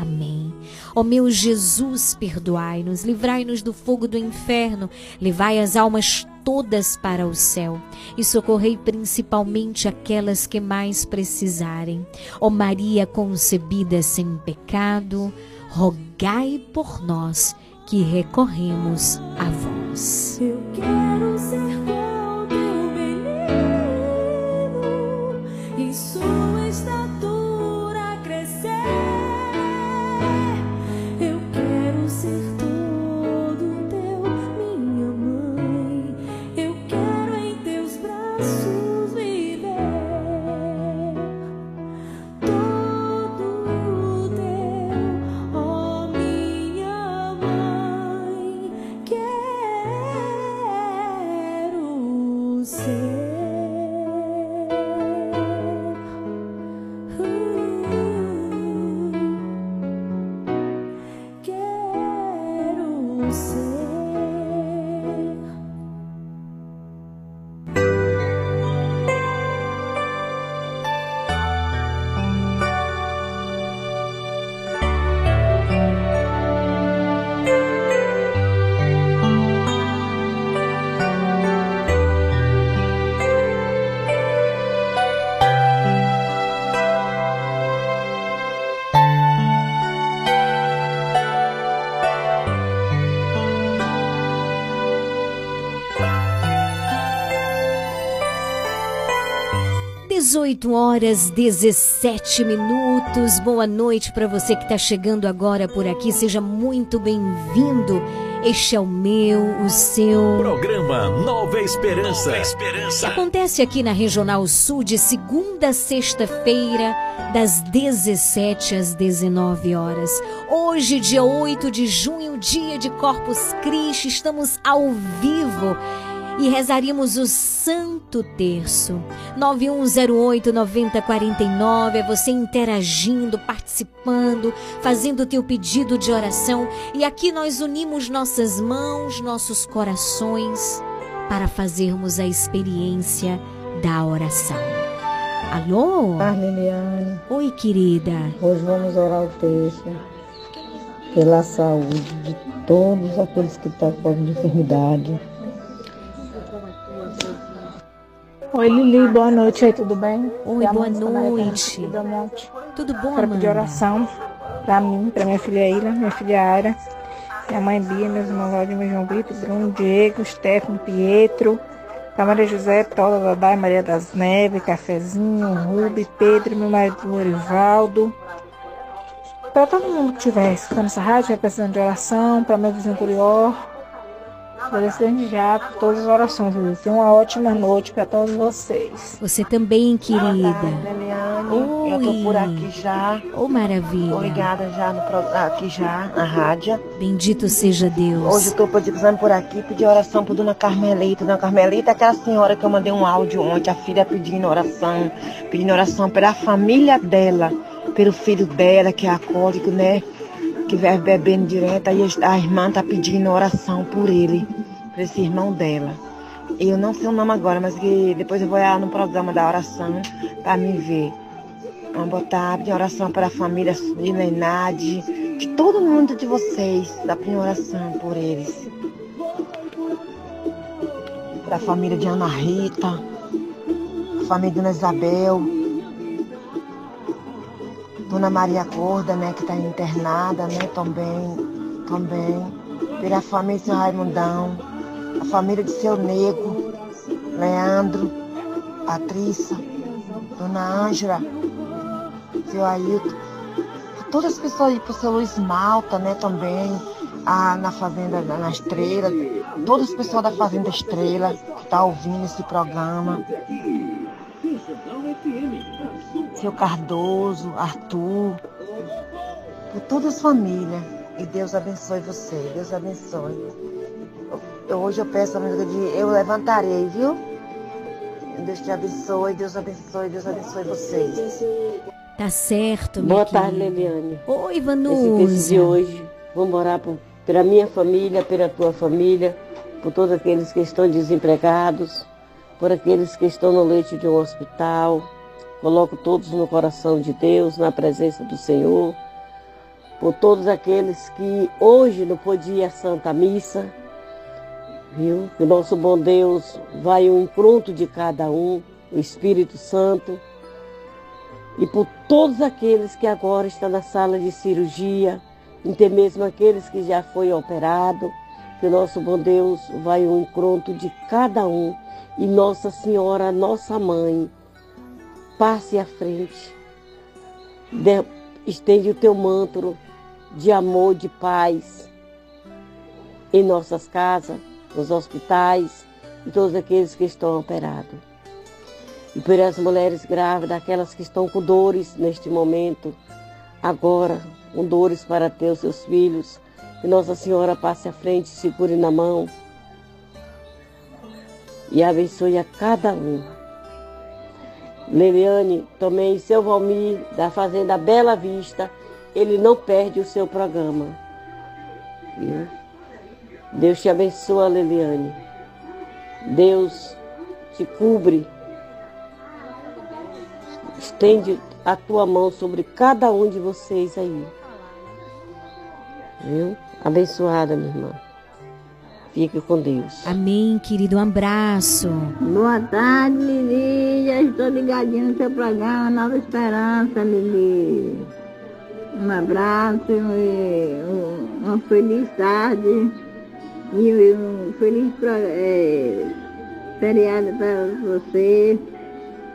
[SPEAKER 3] Amém. Ó meu Jesus, perdoai-nos, livrai-nos do fogo do inferno, levai as almas todas para o céu e socorrei principalmente aquelas que mais precisarem. Ó Maria concebida sem pecado, rogai por nós que recorremos a vós.
[SPEAKER 4] Eu quero ser teu menino e sua
[SPEAKER 3] 18 horas 17 minutos. Boa noite para você que está chegando agora por aqui. Seja muito bem-vindo. Este é o meu, o seu.
[SPEAKER 1] Programa Nova Esperança. Nova
[SPEAKER 3] Esperança. Acontece aqui na Regional Sul de segunda a sexta-feira, das 17 às 19 horas. Hoje, dia 8 de junho, dia de Corpus Christi, estamos ao vivo e rezaríamos o Santo Terço. 9108 9049 é você interagindo, participando, fazendo o teu pedido de oração e aqui nós unimos nossas mãos, nossos corações para fazermos a experiência da oração. Alô?
[SPEAKER 17] Arliliane.
[SPEAKER 3] Oi, querida.
[SPEAKER 17] Hoje vamos orar o texto pela saúde de todos aqueles que estão com enfermidade
[SPEAKER 18] Oi, Lili, boa noite aí, tudo bem?
[SPEAKER 3] Oi, boa noite. Tudo bom,
[SPEAKER 18] Quero pedir oração pra mim, pra minha filha Ira, minha filha Ara, minha mãe Bia, meus irmãos Valdir, meu João Vitor, Bruno, Diego, Stefano, Pietro, pra Maria José, Toda, Dadai, Maria das Neves, Cafezinho, Rubi, Pedro, meu marido Lorivaldo. Pra todo mundo que estiver escutando essa rádio, precisando de oração, pra meu vizinho Curió, Desde já por todas as orações. Tenha uma ótima noite para todos vocês.
[SPEAKER 3] Você também, querida.
[SPEAKER 19] Oi. eu tô por aqui já.
[SPEAKER 3] Oh, maravilha.
[SPEAKER 19] Tô ligada já no, aqui já, na rádio.
[SPEAKER 3] Bendito seja Deus.
[SPEAKER 19] Hoje eu tô passando por aqui, pedir oração por Dona Carmelita. Dona Carmelita é aquela senhora que eu mandei um áudio ontem, a filha pedindo oração, pedindo oração pela família dela, pelo filho dela, que é alcoólico, né? Que vive bebendo direto, aí a irmã tá pedindo oração por ele, por esse irmão dela. Eu não sei o nome agora, mas que depois eu vou lá no programa da oração para me ver. Vamos botar pedir oração para a família de Lenade, de todo mundo de vocês, da pedir oração por eles. Para a família de Ana Rita, a família de Ana Isabel, Dona Maria Corda, né, que está internada, né, também, também. Pela família de seu Raimundão, a família de seu Nego, Leandro, Patrícia, Dona Ângela, seu Ailton. Todas as pessoas aí, pro seu Luiz Malta, né, também, a, na Fazenda, na Estrela, todas as pessoas da Fazenda Estrela que tá ouvindo esse programa seu Cardoso, Arthur, por todas as famílias. E Deus abençoe você, Deus abençoe. Eu, hoje eu peço a música de Eu Levantarei, viu? Deus te abençoe, Deus abençoe, Deus abençoe vocês.
[SPEAKER 3] Tá certo, minha
[SPEAKER 20] Boa tarde, Leliane.
[SPEAKER 3] Oi, Vanusa.
[SPEAKER 20] Esse de hoje, vamos orar por, pela minha família, pela tua família, por todos aqueles que estão desempregados, por aqueles que estão no leite de um hospital, Coloco todos no coração de Deus, na presença do Senhor. Por todos aqueles que hoje não podiam ir à Santa Missa, viu? Que o nosso bom Deus vai ao encontro de cada um, o Espírito Santo. E por todos aqueles que agora estão na sala de cirurgia, até mesmo aqueles que já foi operado, que o nosso bom Deus vai ao encontro de cada um. E Nossa Senhora, nossa mãe, passe à frente. De, estende o teu manto de amor, de paz em nossas casas, nos hospitais e todos aqueles que estão operados. E por as mulheres grávidas, aquelas que estão com dores neste momento, agora, com dores para ter os seus filhos, que Nossa Senhora passe à frente, segure na mão e abençoe a cada um Leliane, também seu Valmir, da Fazenda Bela Vista, ele não perde o seu programa. Deus te abençoa, Leliane. Deus te cubre. Estende a tua mão sobre cada um de vocês aí. Viu? Abençoada, minha irmã. Fique com Deus.
[SPEAKER 3] Amém, querido. Um abraço.
[SPEAKER 21] Boa tarde, Lili. Já estou ligadinho no seu programa Nova Esperança, Lili. Um abraço, e uma feliz tarde e um feliz é, feriado para você.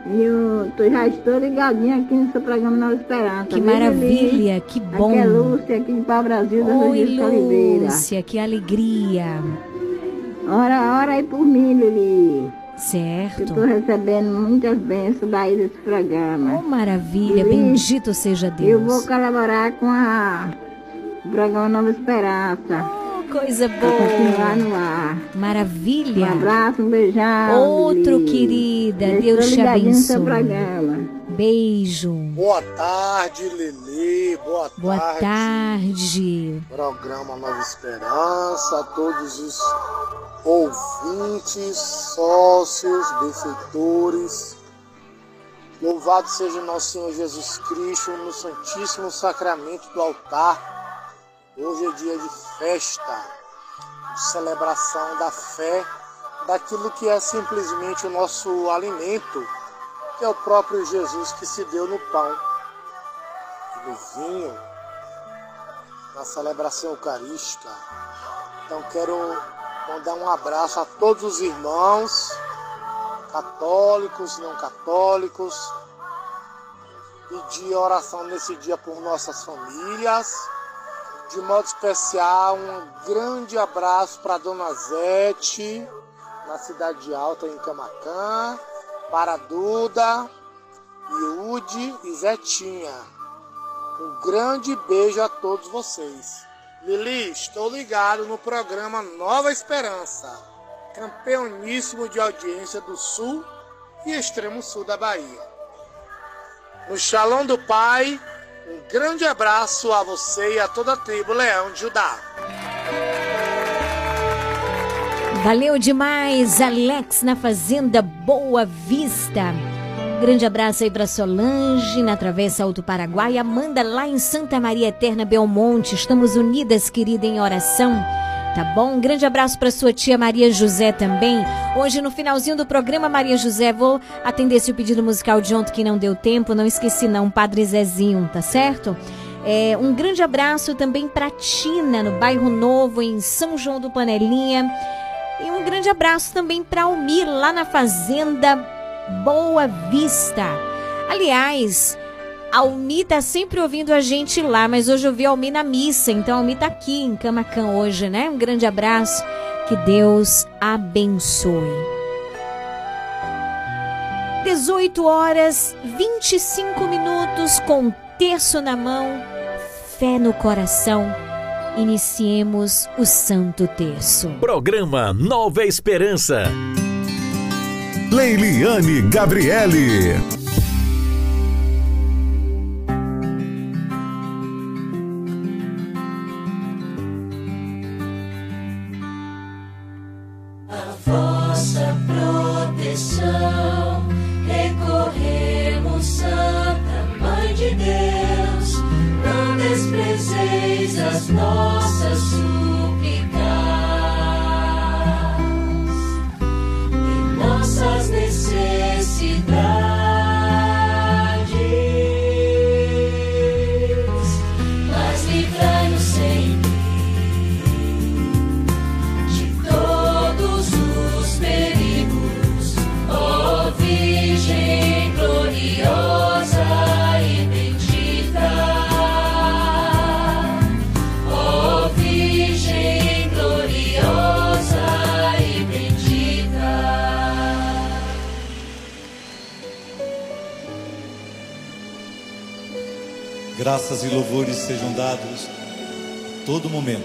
[SPEAKER 21] E eu tô, já estou ligadinha aqui no seu programa Nova Esperança.
[SPEAKER 3] Que
[SPEAKER 21] Viu,
[SPEAKER 3] maravilha, que bom.
[SPEAKER 21] Aqui é Lúcia, aqui de Pau Brasil, da
[SPEAKER 3] Oi,
[SPEAKER 21] de Oliveira.
[SPEAKER 3] Lúcia, que alegria.
[SPEAKER 21] Ora, ora aí por mim, Lili.
[SPEAKER 3] Certo.
[SPEAKER 21] Eu tô recebendo muitas bênçãos daí desse programa.
[SPEAKER 3] Oh, maravilha,
[SPEAKER 21] Lili,
[SPEAKER 3] bendito seja Deus.
[SPEAKER 21] Eu vou colaborar com a o programa Nova Esperança.
[SPEAKER 3] Coisa
[SPEAKER 21] Pra continuar
[SPEAKER 3] boa.
[SPEAKER 21] no ar.
[SPEAKER 3] Maravilha.
[SPEAKER 21] Um abraço, um beijão.
[SPEAKER 3] Outro,
[SPEAKER 21] Lili.
[SPEAKER 3] querida.
[SPEAKER 21] Eu
[SPEAKER 3] Deus
[SPEAKER 21] estou
[SPEAKER 3] te
[SPEAKER 21] no seu
[SPEAKER 3] abençoe.
[SPEAKER 21] programa.
[SPEAKER 3] Beijo.
[SPEAKER 22] Boa tarde, Lili. Boa,
[SPEAKER 3] Boa
[SPEAKER 22] tarde.
[SPEAKER 3] tarde.
[SPEAKER 22] Programa Nova Esperança, a todos os ouvintes, sócios, benfeitores. Louvado seja nosso Senhor Jesus Cristo no Santíssimo Sacramento do altar. Hoje é dia de festa, de celebração da fé, daquilo que é simplesmente o nosso alimento, que é o próprio Jesus que se deu no pão e no vinho, na celebração eucarística. Então quero mandar um abraço a todos os irmãos, católicos, não católicos, pedir oração nesse dia por nossas famílias. De modo especial, um grande abraço para Dona Zete, na Cidade Alta, em Camacã, para Duda, Iude e Zetinha. Um grande beijo a todos vocês. Lili, estou ligado no programa Nova Esperança, campeoníssimo de audiência do Sul e extremo sul da Bahia. No Shalom do Pai, um grande abraço a você e a toda a tribo Leão de Judá.
[SPEAKER 3] Valeu demais, Alex na Fazenda Boa Vista. Grande abraço aí para Solange na Travessa Alto Paraguai, Amanda lá em Santa Maria Eterna Belmonte. Estamos unidas, querida, em oração. Tá bom? Um grande abraço para sua tia Maria José também. Hoje no finalzinho do programa Maria José vou atender esse pedido musical de ontem que não deu tempo, não esqueci não, Padre Zezinho, tá certo? É, um grande abraço também para Tina no bairro Novo em São João do Panelinha. E um grande abraço também para Almir, lá na Fazenda Boa Vista. Aliás, Almi tá sempre ouvindo a gente lá, mas hoje eu vi Almi na missa, então Almi tá aqui em Camacan hoje, né? Um grande abraço, que Deus abençoe. 18 horas 25 minutos com terço na mão, fé no coração. Iniciemos o Santo Terço.
[SPEAKER 1] Programa Nova Esperança.
[SPEAKER 14] Leiliane Gabriele.
[SPEAKER 9] Todo momento.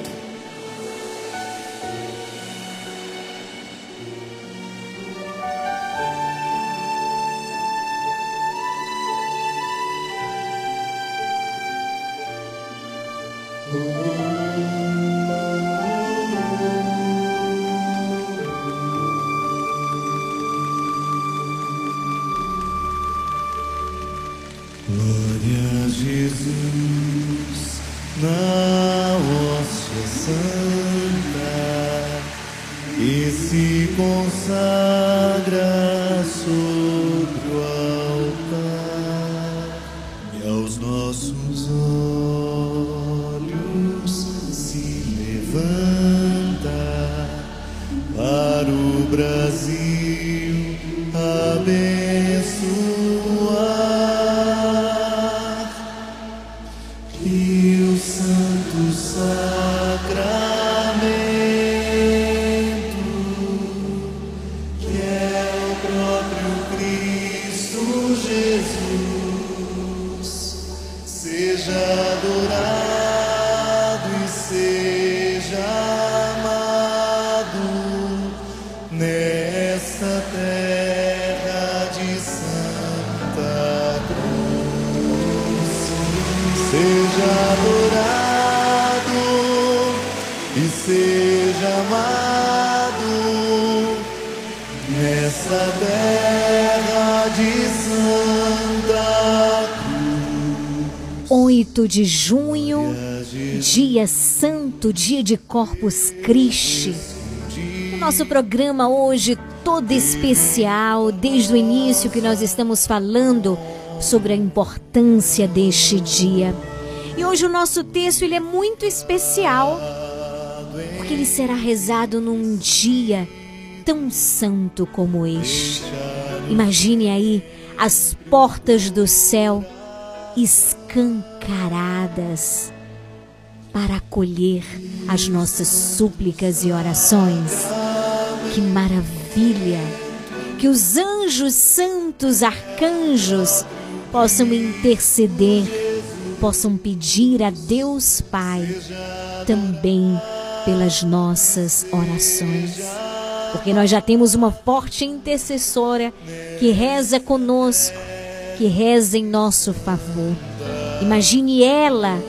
[SPEAKER 2] De
[SPEAKER 3] junho, dia santo, dia de Corpus Christi. O nosso programa hoje todo especial, desde o início que nós estamos falando sobre a importância deste dia. E hoje o nosso texto ele é muito especial, porque ele será rezado num dia tão santo como este. Imagine aí as portas do céu escancaradas para acolher as nossas súplicas e orações. Que maravilha! Que os anjos santos, arcanjos, possam interceder, possam pedir a Deus Pai também pelas nossas orações. Porque nós já temos uma forte intercessora que reza conosco, que reza em nosso favor. Imagine ela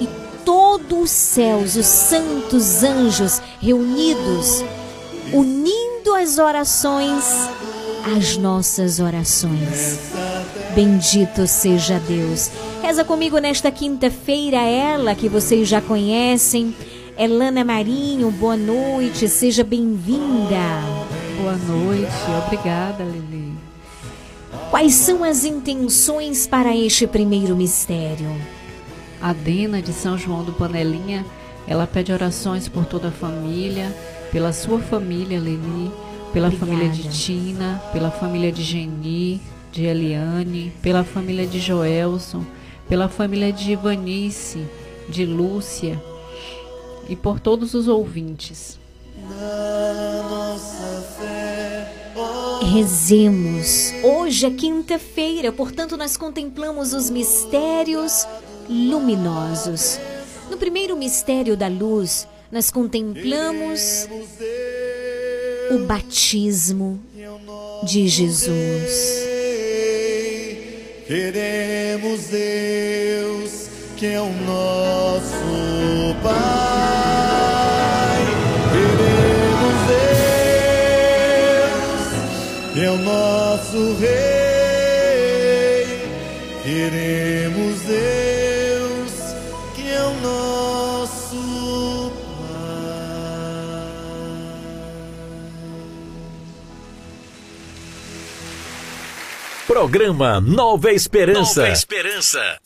[SPEAKER 3] e todos os céus, os santos anjos reunidos, unindo as orações às nossas orações. Bendito seja Deus. Reza comigo nesta quinta-feira, ela que vocês já conhecem, Elana Marinho, boa noite, seja bem-vinda.
[SPEAKER 23] Boa noite, obrigada, Lili.
[SPEAKER 3] Quais são as intenções para este primeiro mistério?
[SPEAKER 23] A Dena de São João do Panelinha, ela pede orações por toda a família, pela sua família, Lili, pela
[SPEAKER 3] Obrigada.
[SPEAKER 23] família de Tina, pela família de Geni, de Eliane, pela família de Joelson, pela família de Ivanice, de Lúcia e por todos os ouvintes.
[SPEAKER 3] Rezemos. Hoje é quinta-feira, portanto, nós contemplamos os mistérios luminosos. No primeiro mistério da luz, nós contemplamos o batismo de Jesus.
[SPEAKER 2] Queremos Deus, que é o nosso Pai. Nosso Rei. Queremos Deus, que é o nosso
[SPEAKER 1] Programa Nova Esperança.
[SPEAKER 24] Nova Esperança.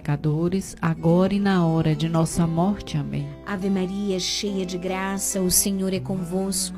[SPEAKER 23] agora e na hora de nossa morte. Amém.
[SPEAKER 3] Ave Maria, cheia de graça, o Senhor é convosco.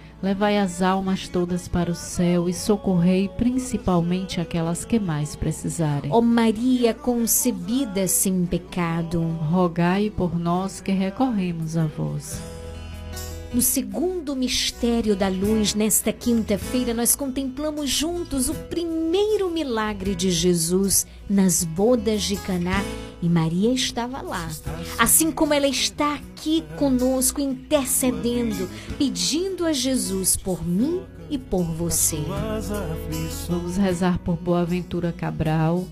[SPEAKER 23] Levai as almas todas para o céu e socorrei principalmente aquelas que mais precisarem.
[SPEAKER 3] Ó Maria concebida sem pecado,
[SPEAKER 23] rogai por nós que recorremos a vós.
[SPEAKER 3] No segundo mistério da luz, nesta quinta-feira, nós contemplamos juntos o primeiro milagre de Jesus nas bodas de Caná e Maria estava lá. Assim como ela está aqui conosco, intercedendo, pedindo a Jesus por mim e por você.
[SPEAKER 23] Vamos rezar por Boaventura Cabral,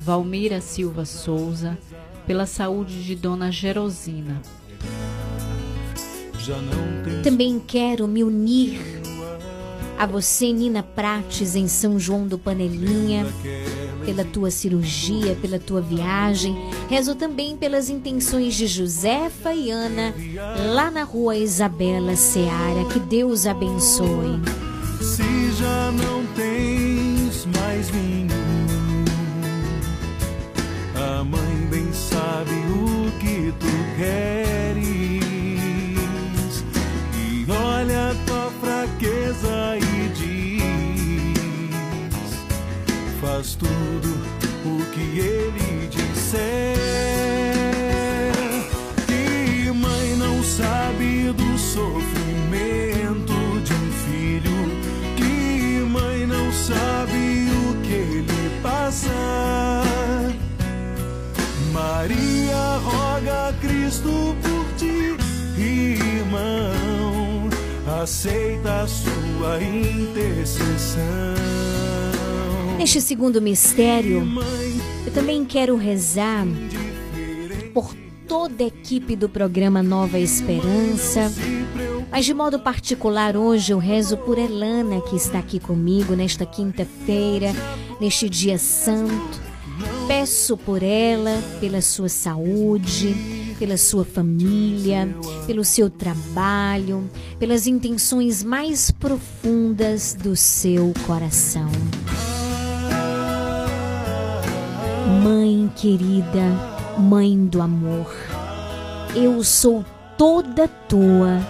[SPEAKER 23] Valmira Silva Souza, pela saúde de Dona Gerosina.
[SPEAKER 3] Também quero me unir a você, Nina Prates, em São João do Panelinha, pela tua cirurgia, pela tua viagem. Rezo também pelas intenções de Josefa e Ana, lá na rua Isabela Seara. Que Deus abençoe.
[SPEAKER 2] Se já não tens mais vinho, a mãe bem sabe o que tu queres. E diz: Faz tudo o que ele disser. Que mãe não sabe do sofrimento de um filho? Que mãe não sabe o que ele passa? Maria roga a Cristo Aceita a sua intercessão.
[SPEAKER 3] Neste segundo mistério, eu também quero rezar por toda a equipe do programa Nova Esperança. Mas de modo particular, hoje eu rezo por Elana, que está aqui comigo nesta quinta-feira, neste dia santo. Peço por ela, pela sua saúde, pela sua família, pelo seu trabalho, pelas intenções mais profundas do seu coração. Mãe querida, Mãe do amor, eu sou toda tua,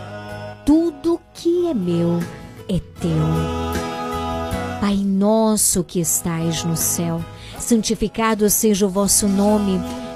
[SPEAKER 3] tudo que é meu é teu. Pai nosso que estais no céu, santificado seja o vosso nome,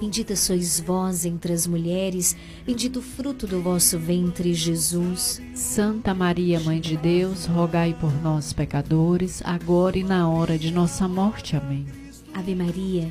[SPEAKER 3] Bendita sois vós entre as mulheres, bendito o fruto do vosso ventre, Jesus.
[SPEAKER 23] Santa Maria, Mãe de Deus, rogai por nós, pecadores, agora e na hora de nossa morte. Amém.
[SPEAKER 3] Ave Maria,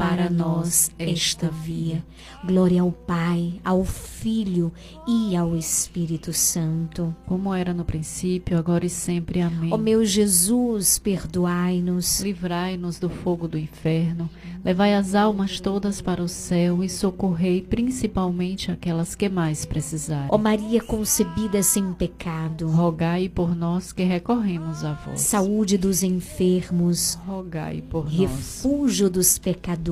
[SPEAKER 3] para nós esta via. Glória ao Pai, ao Filho e ao Espírito Santo.
[SPEAKER 23] Como era no princípio, agora e sempre. Amém.
[SPEAKER 3] Ó meu Jesus, perdoai-nos.
[SPEAKER 23] Livrai-nos do fogo do inferno. Levai as almas todas para o céu e socorrei principalmente aquelas que mais precisarem.
[SPEAKER 3] Ó Maria concebida sem pecado.
[SPEAKER 23] Rogai por nós que recorremos a vós.
[SPEAKER 3] Saúde dos enfermos.
[SPEAKER 23] Rogai por nós.
[SPEAKER 3] Refúgio dos pecadores.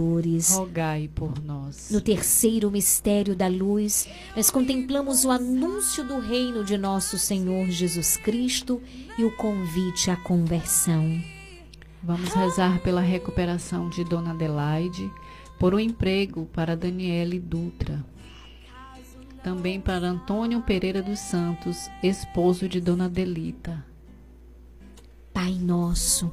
[SPEAKER 23] Rogai por nós.
[SPEAKER 3] No terceiro mistério da luz, nós contemplamos o anúncio do reino de nosso Senhor Jesus Cristo e o convite à conversão.
[SPEAKER 23] Vamos rezar pela recuperação de Dona Adelaide, por um emprego para Daniele Dutra. Também para Antônio Pereira dos Santos, esposo de Dona Delita.
[SPEAKER 3] Pai nosso,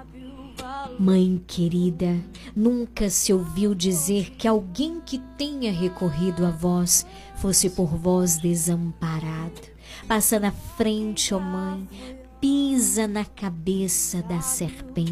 [SPEAKER 3] Mãe querida, nunca se ouviu dizer que alguém que tenha recorrido a vós fosse por vós desamparado. Passa na frente, ó Mãe, pisa na cabeça da serpente.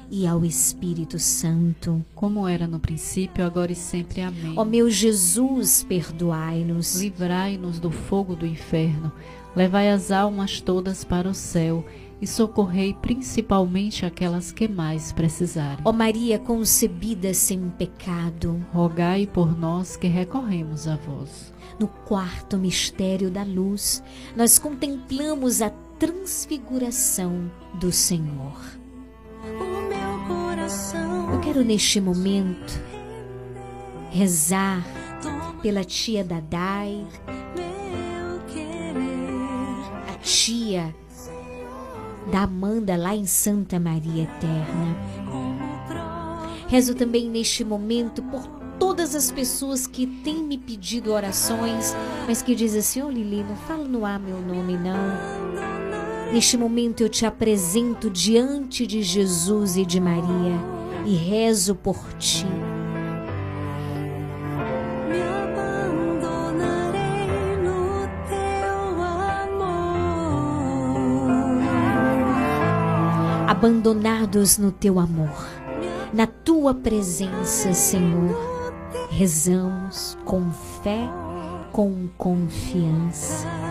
[SPEAKER 3] ao Espírito Santo.
[SPEAKER 23] Como era no princípio, agora e sempre. Amém.
[SPEAKER 3] Ó meu Jesus, perdoai-nos.
[SPEAKER 23] Livrai-nos do fogo do inferno. Levai as almas todas para o céu e socorrei principalmente aquelas que mais precisarem.
[SPEAKER 3] Ó Maria concebida sem pecado,
[SPEAKER 23] rogai por nós que recorremos a vós.
[SPEAKER 3] No quarto mistério da luz, nós contemplamos a transfiguração do Senhor. Eu quero neste momento rezar pela tia Dadai, a tia da Amanda lá em Santa Maria Eterna. Rezo também neste momento por todas as pessoas que têm me pedido orações, mas que dizem assim: Ô oh, Lili, não fala no ar meu nome, não. Neste momento eu te apresento diante de Jesus e de Maria e rezo por ti. Abandonados no teu amor, na tua presença, Senhor, rezamos com fé, com confiança.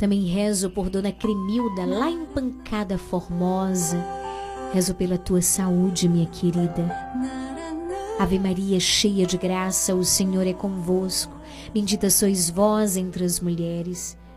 [SPEAKER 3] Também rezo por Dona Cremilda, lá em Pancada Formosa. Rezo pela tua saúde, minha querida. Ave Maria, cheia de graça, o Senhor é convosco. Bendita sois vós entre as mulheres.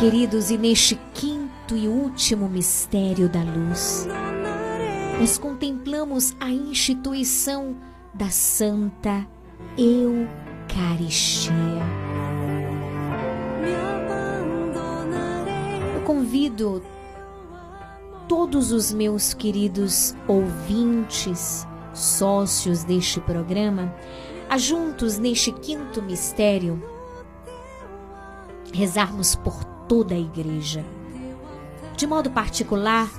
[SPEAKER 3] Queridos, e neste quinto e último mistério da luz, nós contemplamos a instituição da Santa Eucaristia. Eu convido todos os meus queridos ouvintes, sócios deste programa, a juntos neste quinto mistério rezarmos por toda a igreja. De modo particular,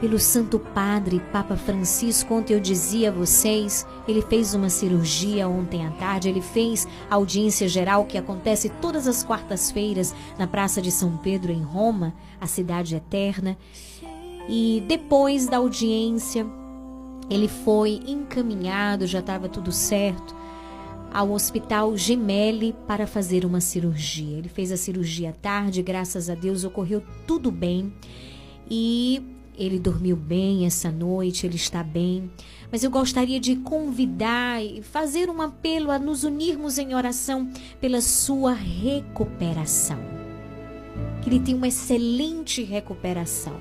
[SPEAKER 3] pelo Santo Padre Papa Francisco. Ontem eu dizia a vocês, ele fez uma cirurgia ontem à tarde, ele fez a audiência geral que acontece todas as quartas-feiras na Praça de São Pedro, em Roma, a cidade eterna. E depois da audiência, ele foi encaminhado, já estava tudo certo, ao Hospital Gemelli para fazer uma cirurgia. Ele fez a cirurgia à tarde, graças a Deus ocorreu tudo bem. E ele dormiu bem essa noite, ele está bem. Mas eu gostaria de convidar e fazer um apelo a nos unirmos em oração pela sua recuperação. Que ele tenha uma excelente recuperação.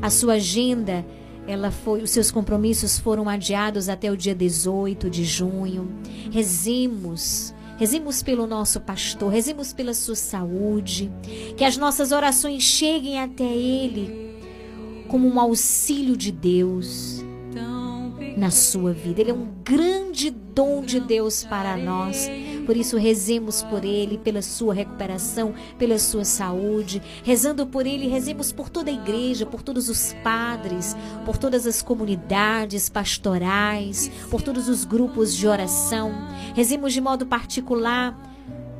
[SPEAKER 3] A sua agenda, ela foi, os seus compromissos foram adiados até o dia 18 de junho. Rezemos Rezemos pelo nosso pastor, rezemos pela sua saúde, que as nossas orações cheguem até ele como um auxílio de Deus na sua vida. Ele é um grande dom de Deus para nós. Por isso, rezemos por ele, pela sua recuperação, pela sua saúde. Rezando por ele, rezemos por toda a igreja, por todos os padres, por todas as comunidades pastorais, por todos os grupos de oração. Rezemos de modo particular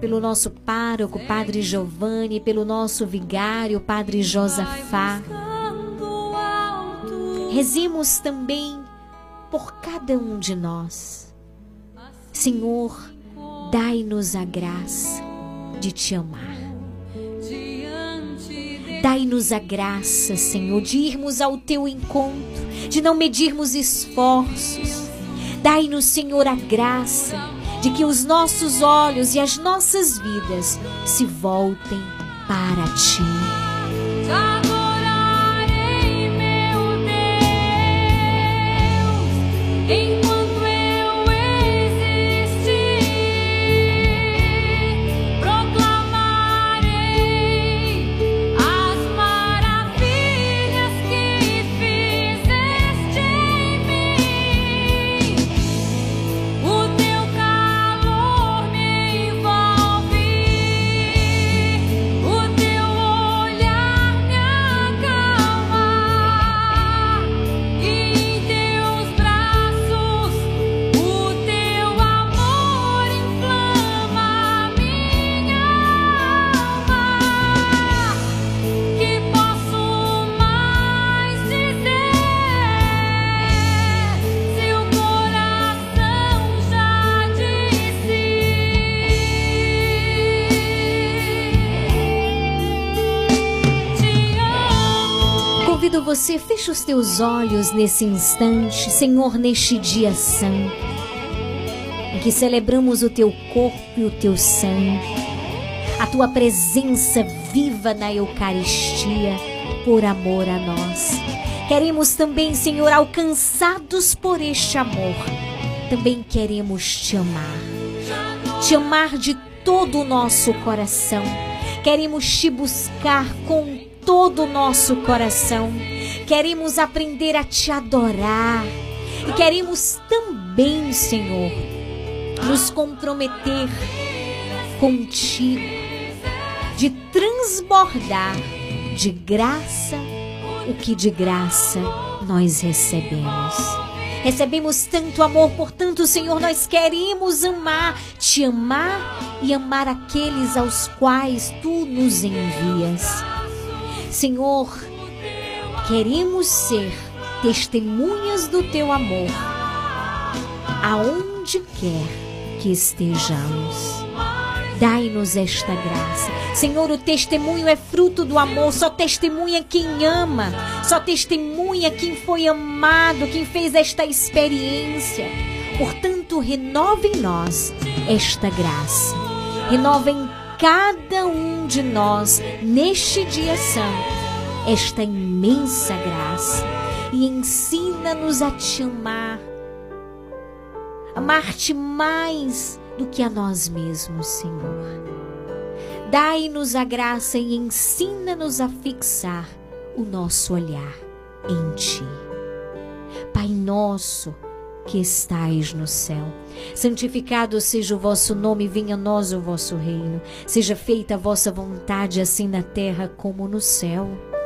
[SPEAKER 3] pelo nosso pároco, Padre Giovanni, pelo nosso vigário, Padre Josafá. Rezemos também por cada um de nós. Senhor, dai-nos a graça de te amar. Dai-nos a graça, Senhor, de irmos ao teu encontro, de não medirmos esforços. Dai-nos, Senhor, a graça de que os nossos olhos e as nossas vidas se voltem para ti. Ain't feche os teus olhos nesse instante, Senhor, neste dia santo, em que celebramos o teu corpo e o teu sangue, a tua presença viva na Eucaristia, por amor a nós. Queremos também, Senhor, alcançados por este amor, também queremos te amar, te amar de todo o nosso coração. Queremos te buscar com todo o nosso coração. Queremos aprender a te adorar. E queremos também, Senhor, nos comprometer contigo, de transbordar de graça o que de graça nós recebemos. Recebemos tanto amor, portanto, Senhor, nós queremos amar, te amar e amar aqueles aos quais tu nos envias. Senhor, queremos ser testemunhas do teu amor, aonde quer que estejamos. Dai-nos esta graça. Senhor, o testemunho é fruto do amor. Só testemunha quem ama. Só testemunha quem foi amado, quem fez esta experiência. Portanto, renova em nós esta graça. Renova em cada um de nós, neste dia santo, esta imensa graça. E ensina-nos a te amar. Amar-te mais do que a nós mesmos, Senhor. Dai-nos a graça e ensina-nos a fixar o nosso olhar em Ti. Pai nosso que estais no céu, santificado seja o vosso nome, venha a nós o vosso reino, seja feita a vossa vontade, assim na terra como no céu.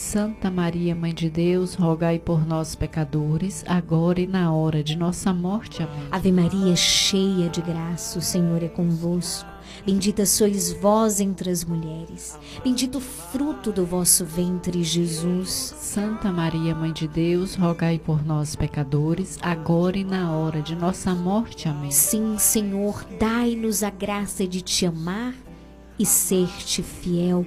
[SPEAKER 23] Santa Maria, Mãe de Deus, rogai por nós, pecadores, agora e na hora de nossa morte. Amém.
[SPEAKER 3] Ave Maria, cheia de graça, o Senhor é convosco. Bendita sois vós entre as mulheres, bendito o fruto do vosso ventre, Jesus.
[SPEAKER 23] Santa Maria, Mãe de Deus, rogai por nós, pecadores, agora e na hora de nossa morte. Amém.
[SPEAKER 3] Sim, Senhor, dai-nos a graça de te amar e ser-te fiel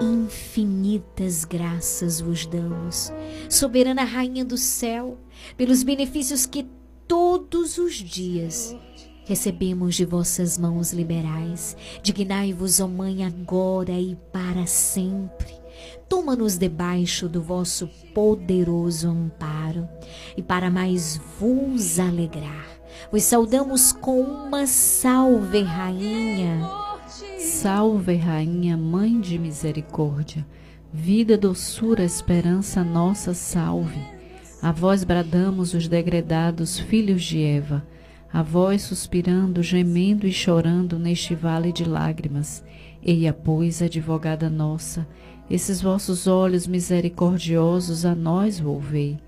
[SPEAKER 3] Infinitas graças vos damos, soberana Rainha do céu, pelos benefícios que todos os dias recebemos de vossas mãos liberais. Dignai-vos, ó Mãe, agora e para sempre. Toma-nos debaixo do vosso poderoso amparo e para mais vos alegrar. Vos saudamos com uma salve, Rainha.
[SPEAKER 23] Salve, Rainha, Mãe de Misericórdia, vida, doçura, esperança, nossa salve. A vós bradamos os degredados filhos de Eva, a vós suspirando, gemendo e chorando neste vale de lágrimas. Eia, pois, advogada nossa, esses vossos olhos misericordiosos a nós volvei,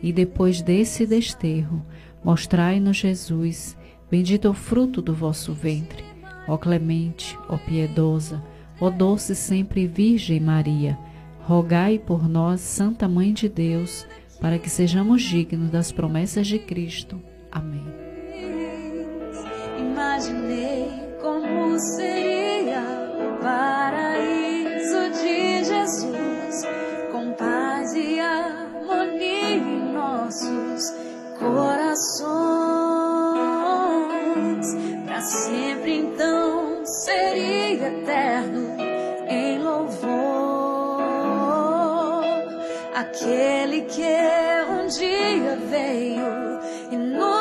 [SPEAKER 23] e depois desse desterro, mostrai-nos Jesus, bendito o fruto do vosso ventre. Ó clemente, ó piedosa, ó doce sempre Virgem Maria, rogai por nós, Santa Mãe de Deus, para que sejamos dignos das promessas de Cristo. Amém.
[SPEAKER 4] Imaginei como seria o paraíso de Jesus, com paz e harmonia em nossos corações. Sempre então seria eterno em louvor. Aquele que um dia veio e nos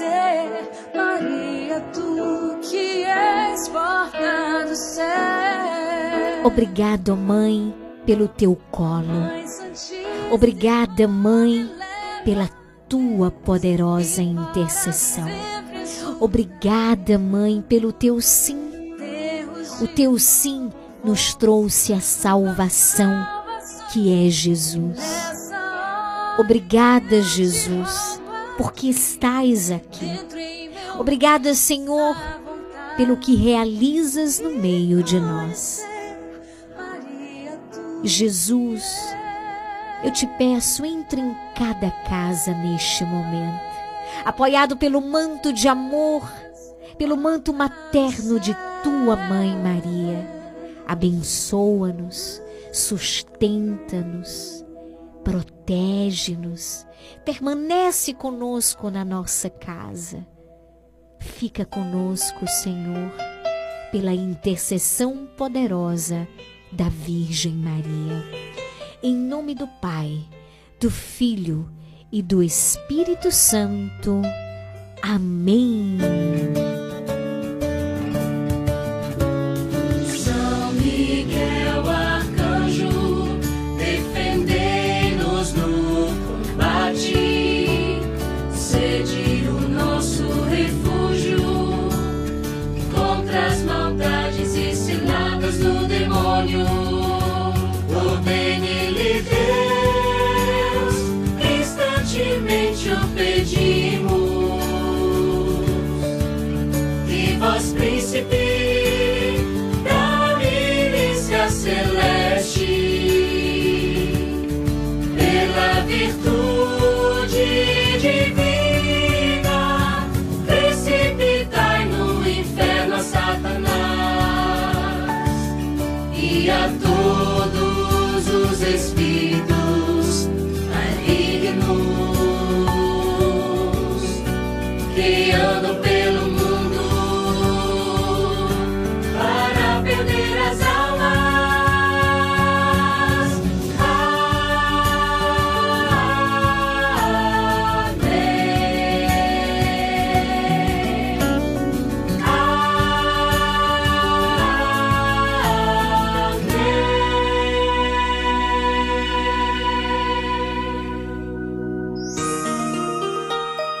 [SPEAKER 4] conhecer, Maria, tu que és porta do céu.
[SPEAKER 3] Obrigado, mãe, pelo teu colo. Obrigada, mãe, pela tua poderosa intercessão. Obrigada, mãe, pelo teu sim. O teu sim nos trouxe a salvação, que é Jesus. Obrigada, Jesus, porque estás aqui. Obrigada, Senhor, pelo que realizas no meio de nós. Jesus, eu te peço, entre em cada casa neste momento, apoiado pelo manto de amor, pelo manto materno de tua mãe Maria. Abençoa-nos, sustenta-nos, protege-nos, permanece conosco na nossa casa. Fica conosco, Senhor, pela intercessão poderosa da Virgem Maria. Em nome do Pai, do Filho e do Espírito Santo. Amém.
[SPEAKER 14] Pela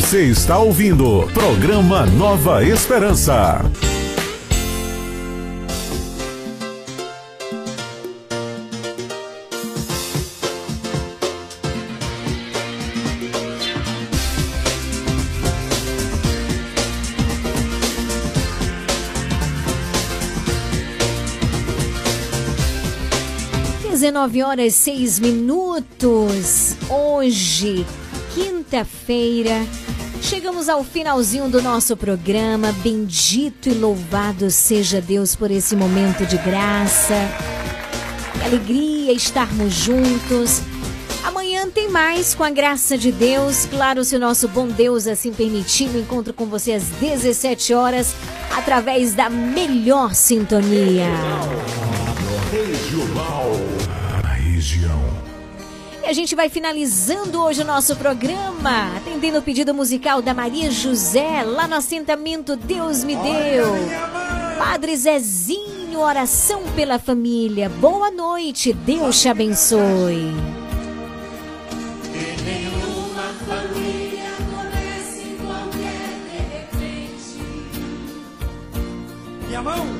[SPEAKER 5] Você está ouvindo programa Nova Esperança.
[SPEAKER 3] Dezenove horas seis minutos. Hoje, quinta-feira, chegamos ao finalzinho do nosso programa. Bendito e louvado seja Deus por esse momento de graça. Que alegria estarmos juntos. Amanhã tem mais, com a graça de Deus. Claro, se o nosso bom Deus assim permitir, eu encontro com você às 17 horas, através da melhor sintonia. A gente vai finalizando hoje o nosso programa, atendendo o pedido musical da Maria José, lá no assentamento Deus me deu. Padre Zezinho, oração pela família. Boa noite, Deus te abençoe.
[SPEAKER 4] Minha mão!